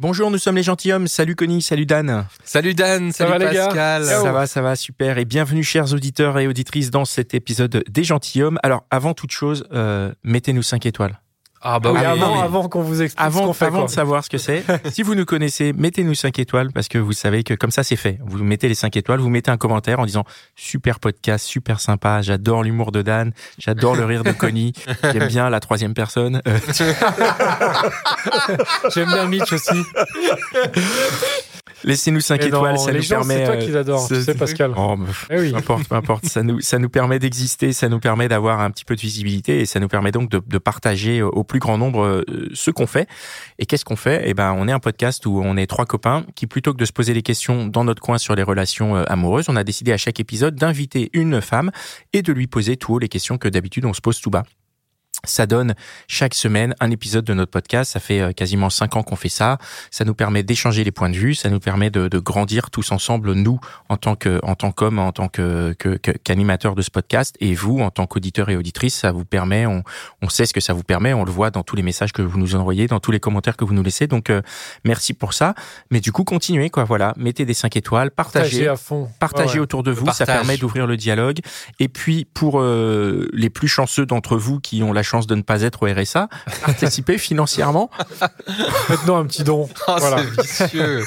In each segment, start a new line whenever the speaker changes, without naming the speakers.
Bonjour, nous sommes les gentilshommes. Salut Connie, salut Dan.
Salut Dan, salut
va, les gars
Pascal.
Ça va, ça va, super. Et bienvenue chers auditeurs et auditrices dans cet épisode des gentilshommes. Alors, avant toute chose, euh, mettez-nous 5 étoiles.
Ah bah
Ah oui,
oui,
avant,
oui.
avant qu'on vous explique ce qu'on fait.
avant
quoi.
de savoir ce que c'est, si vous nous connaissez, mettez-nous 5 étoiles parce que vous savez que comme ça c'est fait. Vous mettez les 5 étoiles, vous mettez un commentaire en disant super podcast, super sympa, j'adore l'humour de Dan, j'adore le rire de Connie, j'aime bien la troisième personne.
J'aime bien Mitch aussi.
Laissez-nous 5
Mais non,
étoiles, ça
les
nous
gens,
permet.
c'est toi
euh,
qui les adores, tu sais, Pascal.
Oh,
Eh oui.
Peu importe, peu importe. Ça nous, ça nous permet d'exister, ça nous permet d'avoir un petit peu de visibilité et ça nous permet donc de, de partager au plus grand nombre euh, ce qu'on fait. Et qu'est-ce qu'on fait? Eh ben, on est un podcast où on est trois copains qui, plutôt que de se poser des questions dans notre coin sur les relations euh, amoureuses, on a décidé à chaque épisode d'inviter une femme et de lui poser tout haut les questions que d'habitude on se pose tout bas. Ça donne chaque semaine un épisode de notre podcast. Ça fait euh, quasiment cinq ans qu'on fait ça. Ça nous permet d'échanger les points de vue. Ça nous permet de, de grandir tous ensemble, nous en tant que en tant qu'homme, en tant que que- que- qu'animateur de ce podcast, et vous en tant qu'auditeur et auditrice. Ça vous permet. On, on sait ce que ça vous permet. On le voit dans tous les messages que vous nous envoyez, dans tous les commentaires que vous nous laissez. Donc euh, merci pour ça. Mais du coup, continuez quoi. Voilà, mettez des cinq étoles, partagez
Partagez à fond.
partagez
ouais.
autour de vous, ça permet d'ouvrir le dialogue. Et puis pour euh, les plus chanceux d'entre vous qui ont la chance de ne pas être au RSA, participez financièrement.
Faites-nous un petit don.
Oh,
voilà.
c'est vicieux.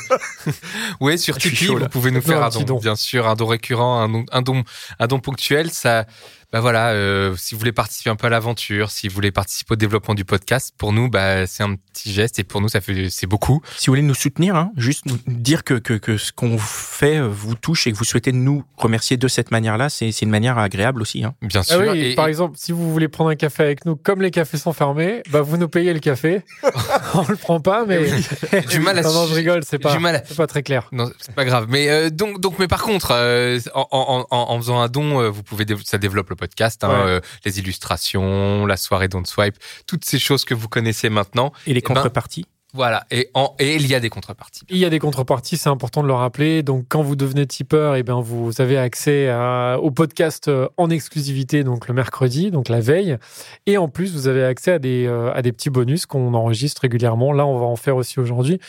oui, sur Tipeee,
chaud,
vous pouvez nous faire
un
don,
don.
bien sûr, un don récurrent, un don, un don, un don ponctuel. Ça, bah voilà, euh, si vous voulez participer un peu à l'aventure, si vous voulez participer au développement du podcast, pour nous, bah c'est un petit geste et pour nous, ça fait, c'est beaucoup.
Si vous voulez nous soutenir, hein, juste nous dire que, que, que ce qu'on fait euh, vous touche et que vous souhaitez nous remercier de cette manière-là, c'est c'est une manière agréable aussi. Hein.
Bien
Ah
sûr.
oui,
et,
par exemple, si vous voulez prendre un café avec nous, comme les cafés sont fermés, bah vous nous payez le café. On le prend pas, mais
Du mal à
non, non, je rigole, c'est pas,
du mal à-
c'est pas très clair.
Non, c'est pas grave. Mais euh, donc, donc, mais par contre, euh, en, en, en, en faisant un don, euh, vous pouvez, ça développe le podcast, hein,
Ouais.
euh, les illustrations, la soirée Don't Swipe, toutes ces choses que vous connaissez maintenant.
Et les
ben,
contreparties
Voilà. Et, en, et il y a des contreparties.
Il y a des contreparties, c'est important de le rappeler. Donc, quand vous devenez tipeur, et ben, vous avez accès à- au podcast euh, en exclusivité, donc le mercredi, donc la veille. Et en plus, vous avez accès à des, euh, à des petits bonus qu'on enregistre régulièrement. Là, on va en faire aussi aujourd'hui.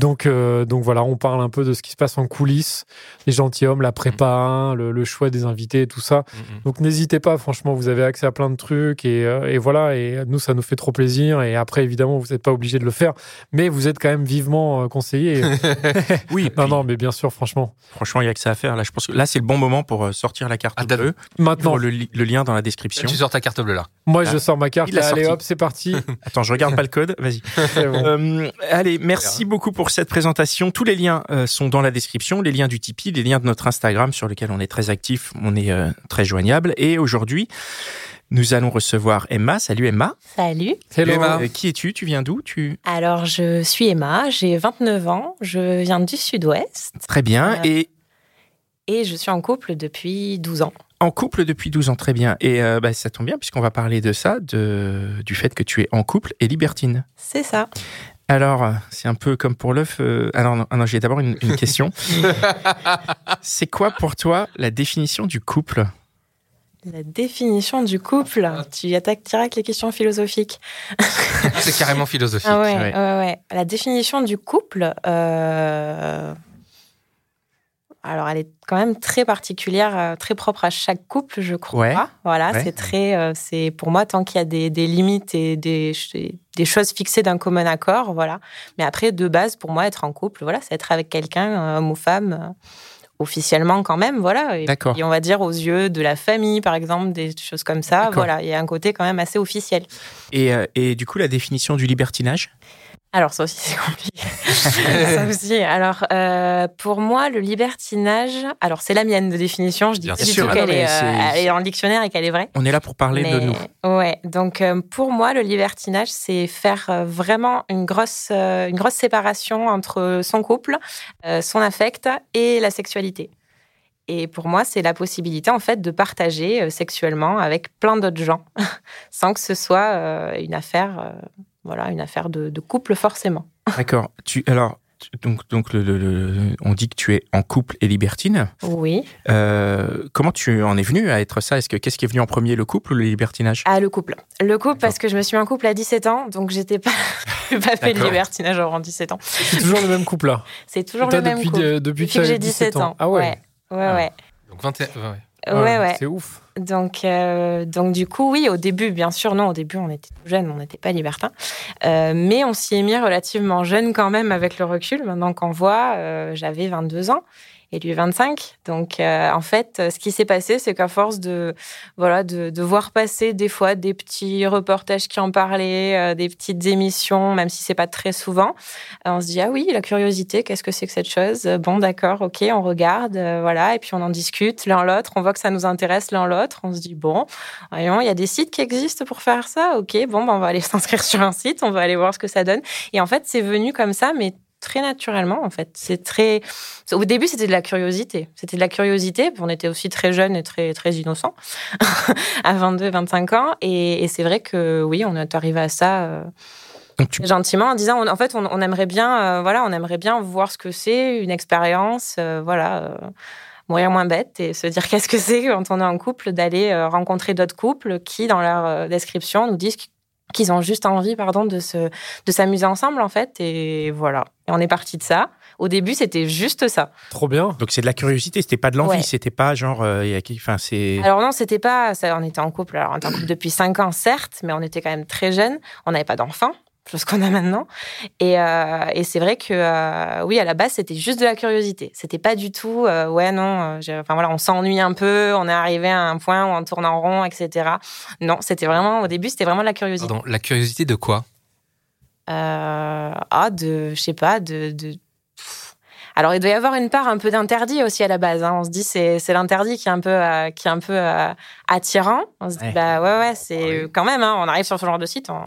Donc, euh, donc voilà, on parle un peu de ce qui se passe en coulisses, les gentilshommes, la prépa, hein, le, le choix des invités, tout ça.
Mhm.
Donc n'hésitez pas, franchement, vous avez accès à plein de trucs et, euh, et voilà. Et nous, ça nous fait trop plaisir. Et après, évidemment, vous n'êtes pas obligé de le faire, mais vous êtes quand même vivement euh, conseillé.
Oui,
non,
puis,
non, mais bien sûr, franchement.
franchement, il y a que ça à faire. Là, je pense que là, c'est le bon moment pour sortir la carte
Ah,
bleue.
Maintenant,
Le, li- le lien dans la description.
Tu sors ta carte bleue là.
moi,
Ah,
je sors ma carte. là, allez,
sorti.
hop, c'est parti.
Attends, je regarde pas le code. Vas-y.
Bon.
Euh, allez, merci beaucoup pour cette présentation. Tous les liens euh, sont dans la description, les liens du Tipeee, les liens de notre Instagram sur lequel on est très actif, on est euh, très joignable. Et aujourd'hui, nous allons recevoir Emma. Salut Emma.
Salut.
Hello.
Emma.
Euh, qui es-tu? Tu viens d'où? Tu
Alors, je suis Emma, j'ai 29 ans, je viens du sud-ouest
Très bien.
Euh,
Et
et je suis en couple depuis 12 ans.
en couple depuis 12 ans, très bien. Et euh, bah, ça tombe bien puisqu'on va parler de ça, de, du fait que tu es en couple et libertine.
C'est ça.
Alors, euh, c'est un peu comme pour l'œuf. euh, Alors, non, ah non, j'ai d'abord une, une question. c'est quoi pour toi la définition du couple?
La définition du couple, tu attaques direct les questions philosophiques.
C'est carrément philosophique.
Ah ouais,
ouais.
ouais, ouais. La définition du couple, euh, alors elle est quand même très particulière, euh, très propre à chaque couple, je crois.
Ouais,
Voilà,
ouais.
c'est très, euh, c'est pour moi tant qu'il y a des, des limites et des, ch- des choses fixées d'un commun accord, voilà. Mais après, de base, pour moi, être en couple, voilà, c'est être avec quelqu'un, euh, homme ou femme. officiellement quand même, voilà. Et puis on va dire aux yeux de la famille, par exemple, des choses comme ça. Voilà, il y a un côté quand même assez officiel.
et, et du coup, la définition du libertinage?
Alors, ça aussi, c'est compliqué. ça aussi. Alors, euh, pour moi, le libertinage, alors c'est la mienne de définition. Je dis
Bien
pas du
sûr.
tout
Ah
qu'elle
mais
est, euh, elle est dans le dictionnaire et qu'elle est vraie.
On est là pour parler de nous.
Ouais. Donc, euh, pour moi, le libertinage, c'est faire euh, vraiment une grosse, euh, une grosse séparation entre son couple, euh, son affect et la sexualité. Et pour moi, c'est la possibilité, en fait, de partager euh, sexuellement avec plein d'autres gens, sans que ce soit euh, une affaire, euh, voilà, une affaire de, de couple forcément.
D'accord. Tu alors tu- donc donc le, le- le- on dit que tu es en couple et libertine.
Oui.
Euh, comment tu en es venu à être ça? Est-ce que qu'est-ce qui est venu en premier, le couple ou le libertinage?
Ah, le couple. Le couple, parce que je me suis mis en couple à 17 ans, donc j'étais pas, pas fait le libertinage avant 17 ans.
C'est toujours le même couple là.
C'est toujours le même
depuis,
couple.
de- depuis,
Depuis que j'ai 17 ans.
Ah ouais.
Ouais, ouais, ouais.
Donc 21. ouais, ouais.
Ouais, ouais.
C'est ouf.
Donc, euh, donc du coup, oui, au début, bien sûr, non, au début, on était tout jeunes, on n'était pas libertins. Euh, mais on s'y est mis relativement jeune quand même avec le recul. Maintenant qu'on voit, euh, j'avais 22 ans et lui 25. Donc, euh, en fait, ce qui s'est passé, c'est qu'à force de, voilà, de, de voir passer des fois des petits reportages qui en parlaient, euh, des petites émissions, même si c'est pas très souvent, euh, on se dit, ah oui, la curiosité, qu'est-ce que c'est que cette chose? Bon, d'accord, ok, on regarde, euh, voilà, et puis on en discute l'un l'autre, on voit que ça nous intéresse l'un l'autre, on se dit, bon, voyons, il y a des sites qui existent pour faire ça, ok, bon, ben, on va aller s'inscrire sur un site, on va aller voir ce que ça donne. Et en fait, c'est venu comme ça, mais très naturellement, en fait. C'est très. Au début, c'était de la curiosité. C'était de la curiosité. On était aussi très jeunes et très, très innocents, à 22, 25 ans. Et, et c'est vrai que oui, on est arrivé à ça. euh,
tu
gentiment en disant on- en fait on, on aimerait bien euh, voilà on aimerait bien voir ce que c'est une expérience euh, voilà mourir moins bête et se dire qu'est-ce que c'est quand on est en couple d'aller rencontrer d'autres couples qui dans leur description nous disent qu'ils ont juste envie pardon de se de s'amuser ensemble en fait et voilà. Et on est parti de ça. Au début c'était juste ça.
Trop bien.
donc c'est de la curiosité, c'était pas de l'envie,
Ouais.
c'était pas genre euh, il y a qui enfin c'est
alors non c'était pas ça, on était en couple alors on était en couple depuis 5 ans certes mais on était quand même très jeunes. On n'avait pas d'enfants chose qu'on a maintenant. Et, euh, et c'est vrai que euh, oui à la base c'était juste de la curiosité. C'était pas du tout euh, ouais non enfin voilà on s'ennuie un peu on est arrivé à un point où on tourne en rond etc non c'était vraiment au début c'était vraiment de la curiosité.
Pardon, la curiosité de quoi?
Ah de je sais pas de, de... Alors il doit y avoir une part un peu d'interdit aussi à la base hein. on se dit c'est c'est l'interdit qui est un peu euh, qui est un peu euh, attirant. On se dit
Ouais.
bah ouais ouais c'est euh, quand même hein, on arrive sur ce genre de site on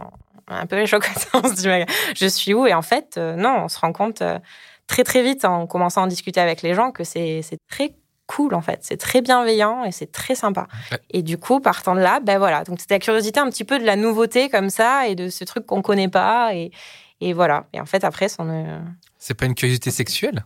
un peu les on se dit mais je suis où? Et en fait euh, non on se rend compte euh, très très vite en commençant à en discuter avec les gens que c'est très cool en fait c'est très bienveillant et c'est très sympa
Ouais.
et du coup partant de là ben voilà donc c'était la curiosité un petit peu de la nouveauté comme ça et de ce truc qu'on connaît pas et et voilà. Et en fait, après, euh,
C'est pas une curiosité sexuelle?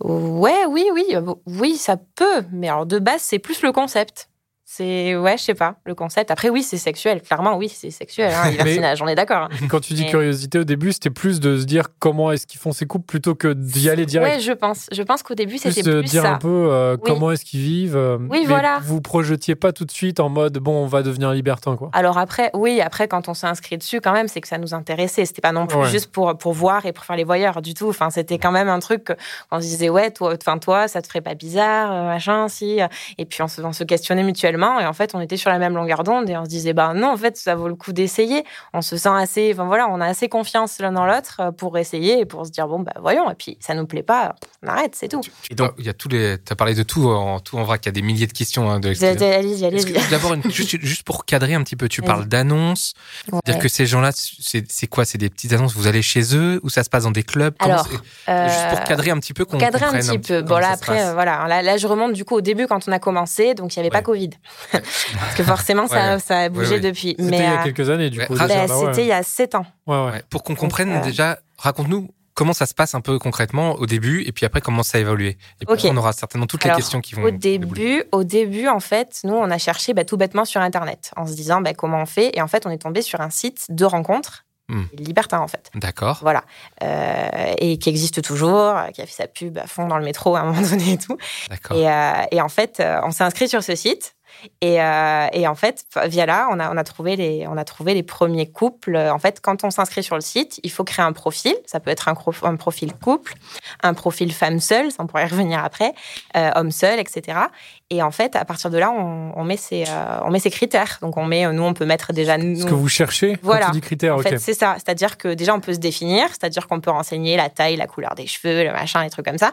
Ouais, oui, oui, oui, ça peut. Mais alors, de base, c'est plus le concept. C'est, ouais, je sais pas, le concept. Après, oui, c'est sexuel. Clairement, oui, c'est sexuel. Hein, libertinage, on est d'accord. hein.
Quand tu dis
Mais-
curiosité au début, c'était plus de se dire comment est-ce qu'ils font ces couples plutôt que d'y aller direct.
Ouais, je pense. Je pense qu'au début,
plus
c'était
de
plus
dire
ça.
un peu euh,
Oui.
comment est-ce qu'ils vivent. euh,
Oui,
mais
voilà.
Vous projetiez pas tout de suite en mode bon, on va devenir libertin quoi.
Alors après, oui, après quand on s'est inscrit dessus, quand même, c'est que ça nous intéressait. C'était pas non plus
Ouais.
juste pour pour voir et pour faire les voyeurs du tout. Enfin, c'était quand même un truc qu'on se disait ouais, toi, enfin toi, ça te ferait pas bizarre, euh, machin, si. Et puis on se, on se questionnait mutuellement et en fait, on était sur la même longueur d'onde et on se disait bah non, en fait, ça vaut le coup d'essayer. On se sent assez, enfin voilà, on a assez confiance l'un dans l'autre euh, pour essayer et pour se dire bon bah voyons. Et puis ça nous plaît pas, on arrête, c'est tout.
Et donc-
il y a tous les. T'as parlé de tout en tout en vrac. Il y a des milliers de questions hein, de
Allez-y, allez-y.
que- D'abord, une- juste, juste pour cadrer un petit peu, tu parles d'annonces. Dire
Ouais.
que ces gens-là, c'est c'est quoi? C'est des petites annonces Vous allez chez eux ou ça se passe dans des clubs?
Alors,
c'est- Juste pour
Euh,
cadrer un petit peu, qu'on
cadrer un petit peu. Bon, là, après, euh, voilà. Là, là, je remonte du coup au début quand on a commencé, donc il n'y avait pas. Covid. Parce que forcément, ça,
Ouais.
ça a bougé
Ouais, ouais.
depuis.
C'était
Mais
il y a
euh,
quelques années du
ouais,
coup.
bah,
bah ouais.
c'était il y a 7 ans.
Ouais, ouais.
Ouais, Pour qu'on comprenne
euh,
déjà, raconte-nous comment ça se passe un peu concrètement au début et puis après comment ça a évolué. Et puis on aura certainement toutes
Alors,
les questions qui vont.
Au
débouler.
début, au début, en fait, nous, on a cherché bah, tout bêtement sur Internet en se disant bah, comment on fait. Et en fait, on est tombé sur un site de rencontres,
Hmm.
libertin en fait.
D'accord.
Voilà. Euh, et qui existe toujours, qui a fait sa pub à fond dans le métro à un moment donné et tout.
D'accord.
Et, euh, et en fait, on s'est inscrit sur ce site. Et, euh, et en fait, via là, on a, trouvé les, on a trouvé les premiers couples. En fait, quand on s'inscrit sur le site, il faut créer un profil. Ça peut être un profil couple, un profil femme seule, ça, on pourrait y revenir après, euh, homme seul, etc. Et en fait, à partir de là, on, on met ses, euh, on met ses critères. Donc, on met, nous, on peut mettre déjà. Nous,
Ce que vous cherchez
Voilà.
quand tu dis critères,
en fait, c'est ça. C'est-à-dire que déjà, on peut se définir, c'est-à-dire qu'on peut renseigner la taille, la couleur des cheveux, le machin, les trucs comme ça.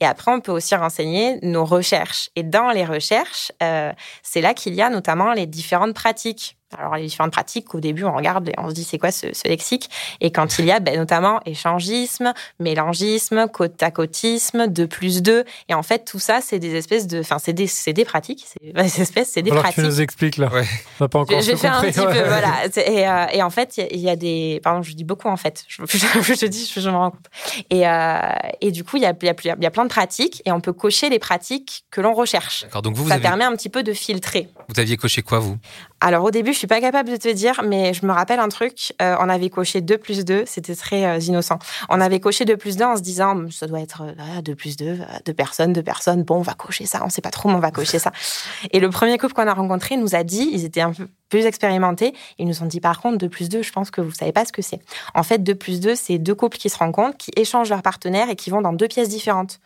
Et après, on peut aussi renseigner nos recherches. Et dans les recherches, euh, c'est là qu'il y a notamment les différentes pratiques. Alors, les différentes pratiques, au début, on regarde et on se dit, c'est quoi ce, ce lexique? Et quand il y a ben, notamment échangisme, mélangisme, côte à côtisme, 2 plus 2. Et en fait, tout ça, c'est des espèces de. Enfin, c'est des, c'est des pratiques. C'est des espèces, c'est des
Alors que tu
pratiques.
nous expliques là.
Ouais.
On n'a pas encore
Je, je vais faire un petit
ouais.
peu, voilà. Et, euh, et en fait, il y a- il y, a des. Pardon, je dis beaucoup en fait. Je, je, te dis, je, je me rends compte. Et, euh, et du coup, il y a, il y, a, plus- il y a plein de pratiques et on peut cocher les pratiques que l'on recherche.
D'accord. Donc vous, vous,
Ça
avez-
permet un petit peu de filtrer.
vous aviez coché quoi, vous?
Alors au début, je suis pas capable de te dire, mais je me rappelle un truc. euh, on avait coché 2 plus 2, c'était très euh, innocent. On avait coché 2 plus 2 en se disant, Hum, ça doit être euh, 2 plus 2, euh, deux personnes, deux personnes. Bon, on va cocher ça, on sait pas trop, mais on va cocher ça. Et le premier couple qu'on a rencontré nous a dit, ils étaient un peu plus expérimentés, ils nous ont dit par contre 2 plus 2, je pense que vous savez pas ce que c'est. En fait, 2 plus 2, c'est deux couples qui se rencontrent, qui échangent leurs partenaires et qui vont dans deux pièces différentes.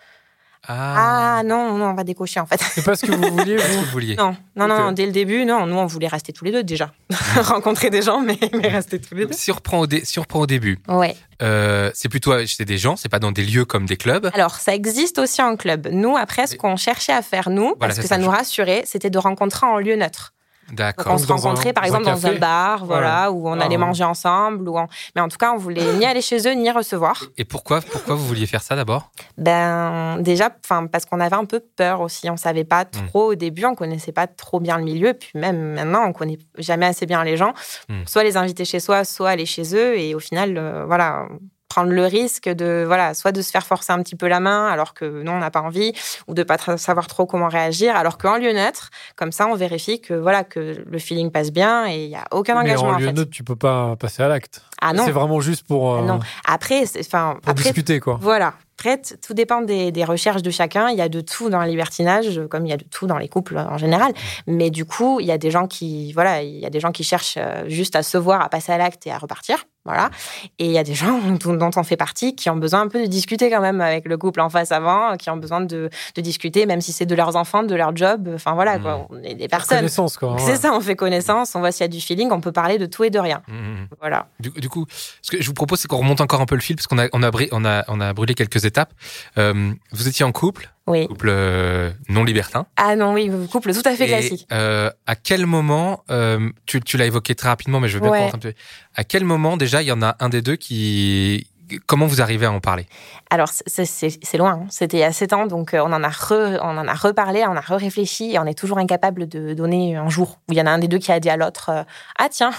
Ah, non, non, on va décocher en fait.
C'est pas ce que vous vouliez, vous
vous vouliez
Non, non, non, dès le début, non, nous on voulait rester tous les deux déjà. Rencontrer des gens, mais, mais rester tous les deux.
Si on reprend au, dé- si on reprend au début,
Ouais.
euh, c'est plutôt chez des gens, c'est pas dans des lieux comme des clubs.
Alors, ça existe aussi en club. Nous, après, ce qu'on cherchait à faire, nous, parce que
ça,
ça nous rassurait, c'était de rencontrer en lieu neutre.
D'accord.
on se rencontrait, par
un
exemple, dans un bar, voilà, où on
Ah,
allait manger ensemble. Ou Mais en tout cas, on voulait ni aller chez eux, ni recevoir.
Et pourquoi, pourquoi vous vouliez faire ça d'abord?
Ben, déjà, enfin, parce qu'on avait un peu peur aussi. On savait pas trop au début, on connaissait pas trop bien le milieu. Puis même maintenant, on connaît jamais assez bien les gens.
Hmm.
Soit les inviter chez soi, soit aller chez eux. Et au final, euh, voilà, prendre le risque de, voilà, soit de se faire forcer un petit peu la main alors que non, on n'a pas envie, ou de pas savoir trop comment réagir. Alors qu'en lieu neutre, comme ça, on vérifie que, voilà, que le feeling passe bien et il y a aucun
Mais
engagement
en
en
lieu
fait.
neutre, tu peux pas passer à l'acte.
Ah non,
C'est vraiment juste pour, euh,
non. Après, c'est- enfin,
pour
après,
discuter, quoi.
voilà. Après, tout dépend des, des recherches de chacun. Il y a de tout dans le libertinage, comme il y a de tout dans les couples en général. Mais du coup, il y a des gens qui, voilà, il y a des gens qui cherchent euh, juste à se voir, à passer à l'acte et à repartir. Voilà. Et il y a des gens dont on fait partie qui ont besoin un peu de discuter quand même avec le couple en face avant, qui ont besoin de, de discuter, même si c'est de leurs enfants, de leur job. Enfin voilà,
Mmh.
quoi. On est des personnes.
Connaissance, quoi.
C'est
ouais.
ça, on fait connaissance, on voit s'il y a du feeling, on peut parler de tout et de rien.
Mhm.
Voilà.
Du, du coup, ce que je vous propose, c'est qu'on remonte encore un peu le fil, parce qu'on a, on a, on a, on a brûlé quelques étapes. Euh, vous étiez en couple,
Oui.
couple euh, non libertin.
Ah non, oui, couple tout à fait
Et,
classique.
euh, à quel moment, euh, tu, tu l'as évoqué très rapidement, mais je veux bien
Ouais.
un peu. À quel moment déjà il y en a un des deux qui, comment vous arrivez à en parler?
Alors, c'est- loin. hein. C'était il y a 7 ans, donc on en a re- on en a reparlé, on a re-réfléchi et on est toujours incapable de donner un jour où il y en a un des deux qui a dit à l'autre Ah, tiens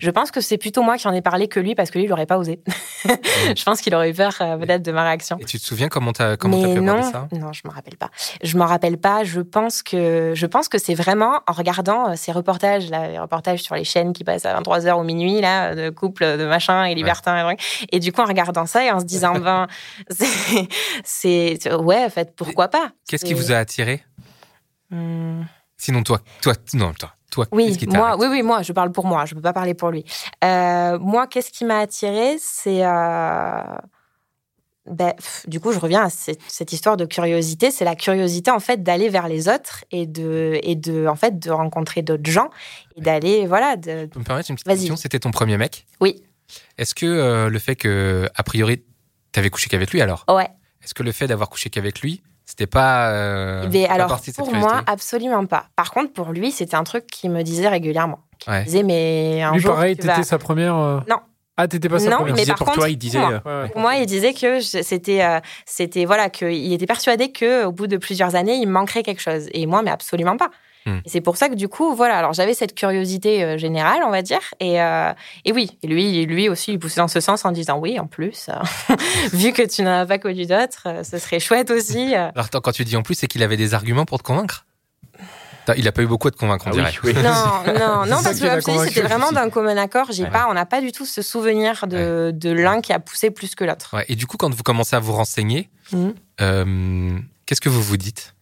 je pense que c'est plutôt moi qui en ai parlé que lui parce que lui, il n'aurait pas osé. je pense qu'il aurait eu peur euh, peut-être de ma réaction.
Et tu te souviens comment t'as comment
Mais
fait
non,
ça?
Non, je me rappelle pas. Je m'en rappelle pas. Je pense que je pense que c'est vraiment en regardant euh, ces reportages là, les reportages sur les chaînes qui passent à 23 h au minuit là, de couples, de machin et libertins et trucs. Et du coup, en regardant ça et en se disant ben, c'est, ouais, en fait, pourquoi pas
Qu'est-ce qui vous a attiré?
Hmm.
Sinon toi, toi, non toi, toi,
Oui,
qui
moi, oui, oui, moi, je parle pour moi, je peux pas parler pour lui. Euh, moi, qu'est-ce qui m'a attirée, c'est euh, ben, pff, du coup, je reviens à cette, cette histoire de curiosité. C'est la curiosité en fait d'aller vers les autres et de et de en fait de rencontrer d'autres gens et d'aller voilà. De...
Tu me permettre une petite question? C'était ton premier mec?
Oui,
Est-ce que euh, le fait que, a priori, t'avais couché qu'avec lui alors?
Ouais.
Est-ce que le fait d'avoir couché qu'avec lui, c'était pas, euh,
Mais
pas
alors
partie de cette
pour
curiosité
moi, absolument pas. Par contre, pour lui, c'était un truc qu'il me disait régulièrement. Il
Ouais.
me disait mais un
Lui,
jour
pareil,
tu
t'étais
vas-
sa première. euh,
Non.
Ah, t'étais pas sa
Non,
première.
mais
disait
par
pour
contre,
toi, il disait.
moi,
euh,
Ouais, ouais.
Pour moi, il disait que je- c'était, euh, c'était voilà, qu'il était persuadé que au bout de plusieurs années, il me manquerait quelque chose. Et moi, mais absolument pas.
Hmm.
Et c'est pour ça que du coup, voilà. Alors j'avais cette curiosité euh, générale, on va dire, et, euh, et oui, et lui, lui aussi, il poussait dans ce sens en disant oui, en plus, euh, vu que tu n'en as pas connu d'autres, euh, ce serait chouette aussi. euh.
Alors attends, quand tu dis en plus, c'est qu'il avait des arguments pour te convaincre? Il a pas eu beaucoup à te convaincre, on
Ah
dirait.
oui, oui.
Non, non, non, parce que c'était vraiment d'un commun accord. J'ai
Ouais.
pas, on n'a pas du tout ce souvenir de, de l'un qui a poussé plus que l'autre.
Ouais, Et du coup, quand vous commencez à vous renseigner, euh, qu'est-ce que vous vous dites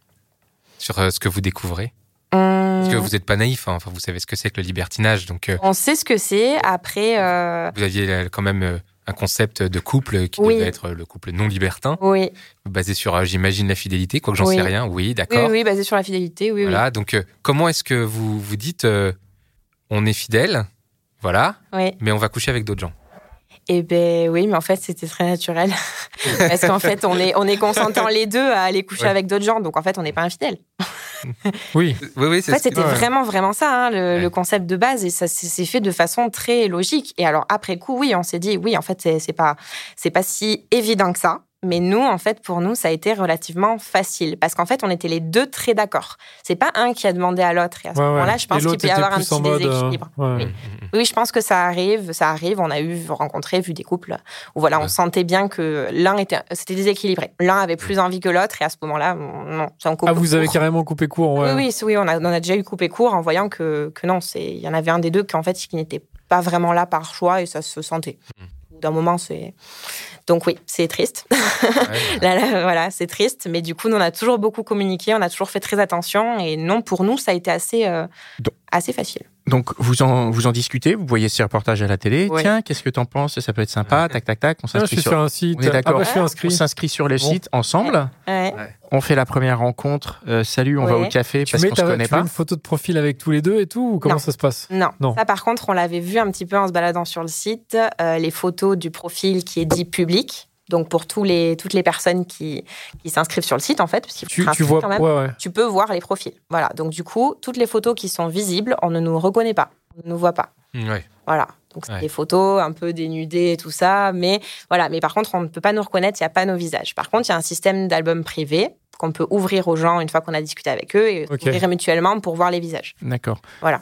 sur ce que vous découvrez? Parce que vous n'êtes pas naïf, hein. enfin, vous savez ce que c'est que le libertinage, donc euh,
On sait ce que c'est. Après, euh,
vous aviez euh, quand même euh, un concept de couple qui
Oui.
devait être le couple non libertin,
Oui,
basé sur, euh, j'imagine, la fidélité, quoique j'en
Oui.
sais rien. Oui, d'accord.
oui, basé sur la fidélité, oui,
Voilà. Donc, euh, comment est-ce que vous vous dites, euh, on est fidèle, voilà, mais on va coucher avec d'autres gens?
Eh ben oui, mais en fait, c'était très naturel. Parce qu'en fait, on est, on est consentant les deux à aller coucher
Ouais.
avec d'autres gens. Donc, en fait, on n'est pas infidèle.
Oui.
Oui, oui,
En
c'est
fait, c'était
Ouais.
vraiment, vraiment ça, hein, le,
Ouais.
le concept de base. Et ça s'est fait de façon très logique. Et alors, après coup, oui, on s'est dit, oui, en fait, c'est c'est pas, c'est pas si évident que ça. Mais nous, en fait, pour nous, ça a été relativement facile. Parce qu'en fait, on était les deux très d'accord. C'est pas un qui a demandé à l'autre. Et à ce
Ouais,
moment-là, je pense qu'il peut y avoir un petit
mode, euh,
déséquilibre.
ouais.
Oui. Oui, je pense que ça arrive, ça arrive. On a eu rencontré, vu des couples où voilà, on sentait bien que l'un était, c'était déséquilibré. L'un avait plus envie que l'autre, et à ce moment-là, on- non, c'est un couple.
Ah, vous avez carrément coupé court, ouais.
Oui, oui, oui, on a, on a déjà eu coupé court en voyant que, que non, c'est, il y en avait un des deux qui en fait qui n'était pas vraiment là par choix et ça se sentait.
Mm.
Au bout D'un moment, c'est donc oui, c'est triste.
Ouais.
Là, là, voilà, c'est triste, mais du coup, nous, on a toujours beaucoup communiqué, on a toujours fait très attention et non, pour nous, ça a été assez, euh,
Donc-
assez facile.
Donc, vous en, vous en discutez, vous voyez ces reportages à la télé.
Ouais.
Tiens, qu'est-ce que t'en penses? Ça peut être sympa. Tac, tac, tac. On s'inscrit sur,
sur un site.
on est d'accord.
Ah, bah,
on
inscrit.
s'inscrit sur le
Bon.
site ensemble.
Ouais.
On fait la première rencontre. Euh, salut, on va au café
Tu
parce
mets,
qu'on se connaît
tu mets
pas.
une photo de profil avec tous les deux et tout ou comment
Non.
ça se passe?
Non.
Non.
Ça, par contre, on l'avait vu un petit peu en se baladant sur le site, euh, les photos du profil qui est dit public. Donc, pour tous les, toutes les personnes qui, qui s'inscrivent sur le site, en fait, parce qu'il faut
Tu, tu vois,
quand même,
ouais, ouais.
tu peux voir les profils. Voilà. Donc, du coup, toutes les photos qui sont visibles, on ne nous reconnaît pas. On ne nous voit pas.
Mm, ouais.
Voilà. Donc, c'est
Ouais.
des photos un peu dénudées et tout ça. Mais voilà. Mais par contre, on ne peut pas nous reconnaître. Il n'y a pas nos visages. Par contre, il y a un système d'album privé qu'on peut ouvrir aux gens une fois qu'on a discuté avec eux et
Ok.
ouvrir mutuellement pour voir les visages.
D'accord.
Voilà.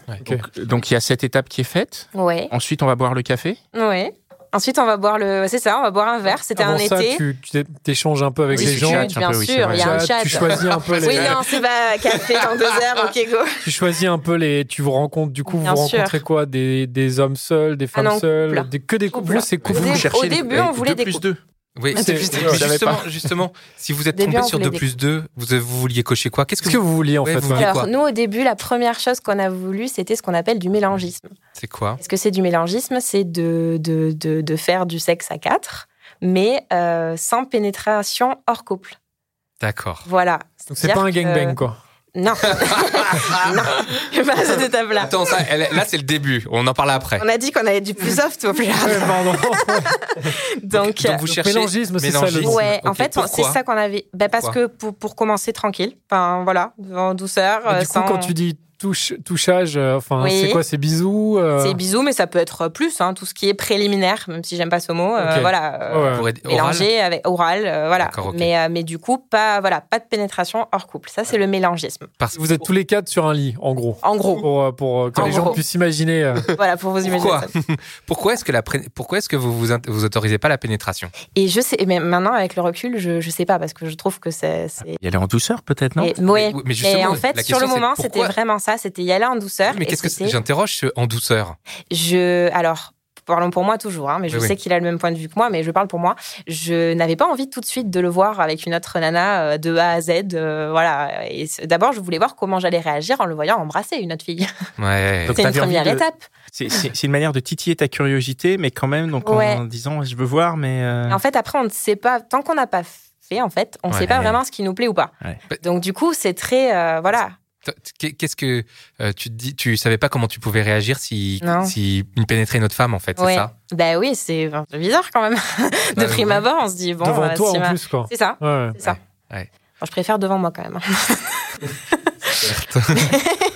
Donc, il y a cette étape qui est faite.
Ouais.
Ensuite, on va boire le café.
Ouais. Ensuite, on va boire le. C'est ça, on va boire un verre. C'était
Avant
un
ça,
été.
tu, tu t'échanges un peu avec
Oui,
les gens.
un
bien
peu, oui, c'est
sûr, il y a un
Chat,
chat.
Tu choisis un peu les.
Oui, non, c'est pas café dans deux heures, ok, go.
Tu choisis un peu les. Tu vous rencontres. Du coup, vous
sûr.
rencontrez quoi? Des, des hommes seuls, des femmes
non,
seules, des, que des couples? C'est
Au
couple.
dé-
Vous cherchez
au début,
eh,
on voulait
deux
des
plus
couples.
Oui,
Ah,
je savais
justement, justement, si vous êtes tombé sur
voulait
2
des
plus 2, vous, vous vouliez cocher quoi? Qu'est-ce que,
vous vouliez en
Ouais,
fait ouais.
vouliez
Alors, nous, au début, la première chose qu'on a voulu, c'était ce qu'on appelle du mélangisme.
C'est quoi?
Est-ce que c'est du mélangisme? C'est de, de, de, de faire du sexe à quatre, mais euh, sans pénétration hors couple.
D'accord.
Voilà.
Donc c'est pas un gangbang
que-
quoi.
Non. non. Pas à cette étape-là.
Attends, ça, elle- là, c'est le début. On en parle après.
On a dit qu'on avait du plus soft au plus hard.
Pardon.
Donc,
donc vous
euh,
cherchez
mélangisme, c'est ça, le-
mélangisme.
Ouais, en
Ok,
fait, on- c'est
pourquoi
ça qu'on avait. Ben, parce
Pourquoi
que pour, pour commencer tranquille, enfin voilà, en douceur.
Mais
euh,
du coup,
sans-
quand tu dis touche, touchage, euh, enfin,
Oui.
c'est quoi C'est bisous euh,
C'est bisous, mais ça peut être plus, hein, tout ce qui est préliminaire, même si j'aime pas ce mot. euh,
Ok.
voilà.
Ouais.
Avec oral, euh, voilà. Mais, euh, mais du coup, pas, voilà, pas de pénétration hors couple. Ça, c'est le mélangisme.
Parce
Vous êtes tous les quatre sur un lit, en gros.
En gros,
Pour, pour que
En
les gens puissent imaginer. euh,
voilà, pour vous imaginer
Pourquoi. Pourquoi est-ce que la pré- pourquoi est-ce que vous vous, vous autorisez pas la pénétration?
Et je sais, mais maintenant, avec le recul, je, je sais pas, parce que je trouve que c'est. c'est-
Y aller en douceur, peut-être, non?
Et.
Mais- mais justement,
Et en
la
fait,
question,
sur le moment, c'était vraiment ça. C'était y aller en douceur.
Mais qu'est-ce que c'est J'interroge ce en douceur.
Je, alors, parlons pour moi toujours, hein, mais je
Oui, oui.
sais qu'il a le même point de vue que moi, mais je parle pour moi. Je n'avais pas envie tout de suite de le voir avec une autre nana euh, de A à Z. euh, voilà. Et d'abord, je voulais voir comment j'allais réagir en le voyant embrasser une autre fille.
Ouais.
Donc,
C'est une première
de-
étape.
C'est une manière de titiller ta curiosité, mais quand même, donc
Ouais.
en disant je veux voir, mais. euh,
En fait, après, on ne sait pas, tant qu'on n'a pas fait, en fait, on ne
Ouais.
sait pas vraiment ce qui nous plaît ou pas.
Ouais.
Donc, du coup, c'est très, euh, voilà.
Qu'est-ce que euh, tu te dis Tu savais pas comment tu pouvais réagir si
Non.
si une pénétrait une autre femme en fait, c'est
Ouais.
ça?
Ben oui, c'est bizarre quand même. de
Bah,
prime
ouais.
abord, on se dit, bon,
devant
euh,
toi
si
en
ma-
plus, quoi.
C'est ça, ça.
Ouais, ouais.
Enfin, je préfère devant moi quand même.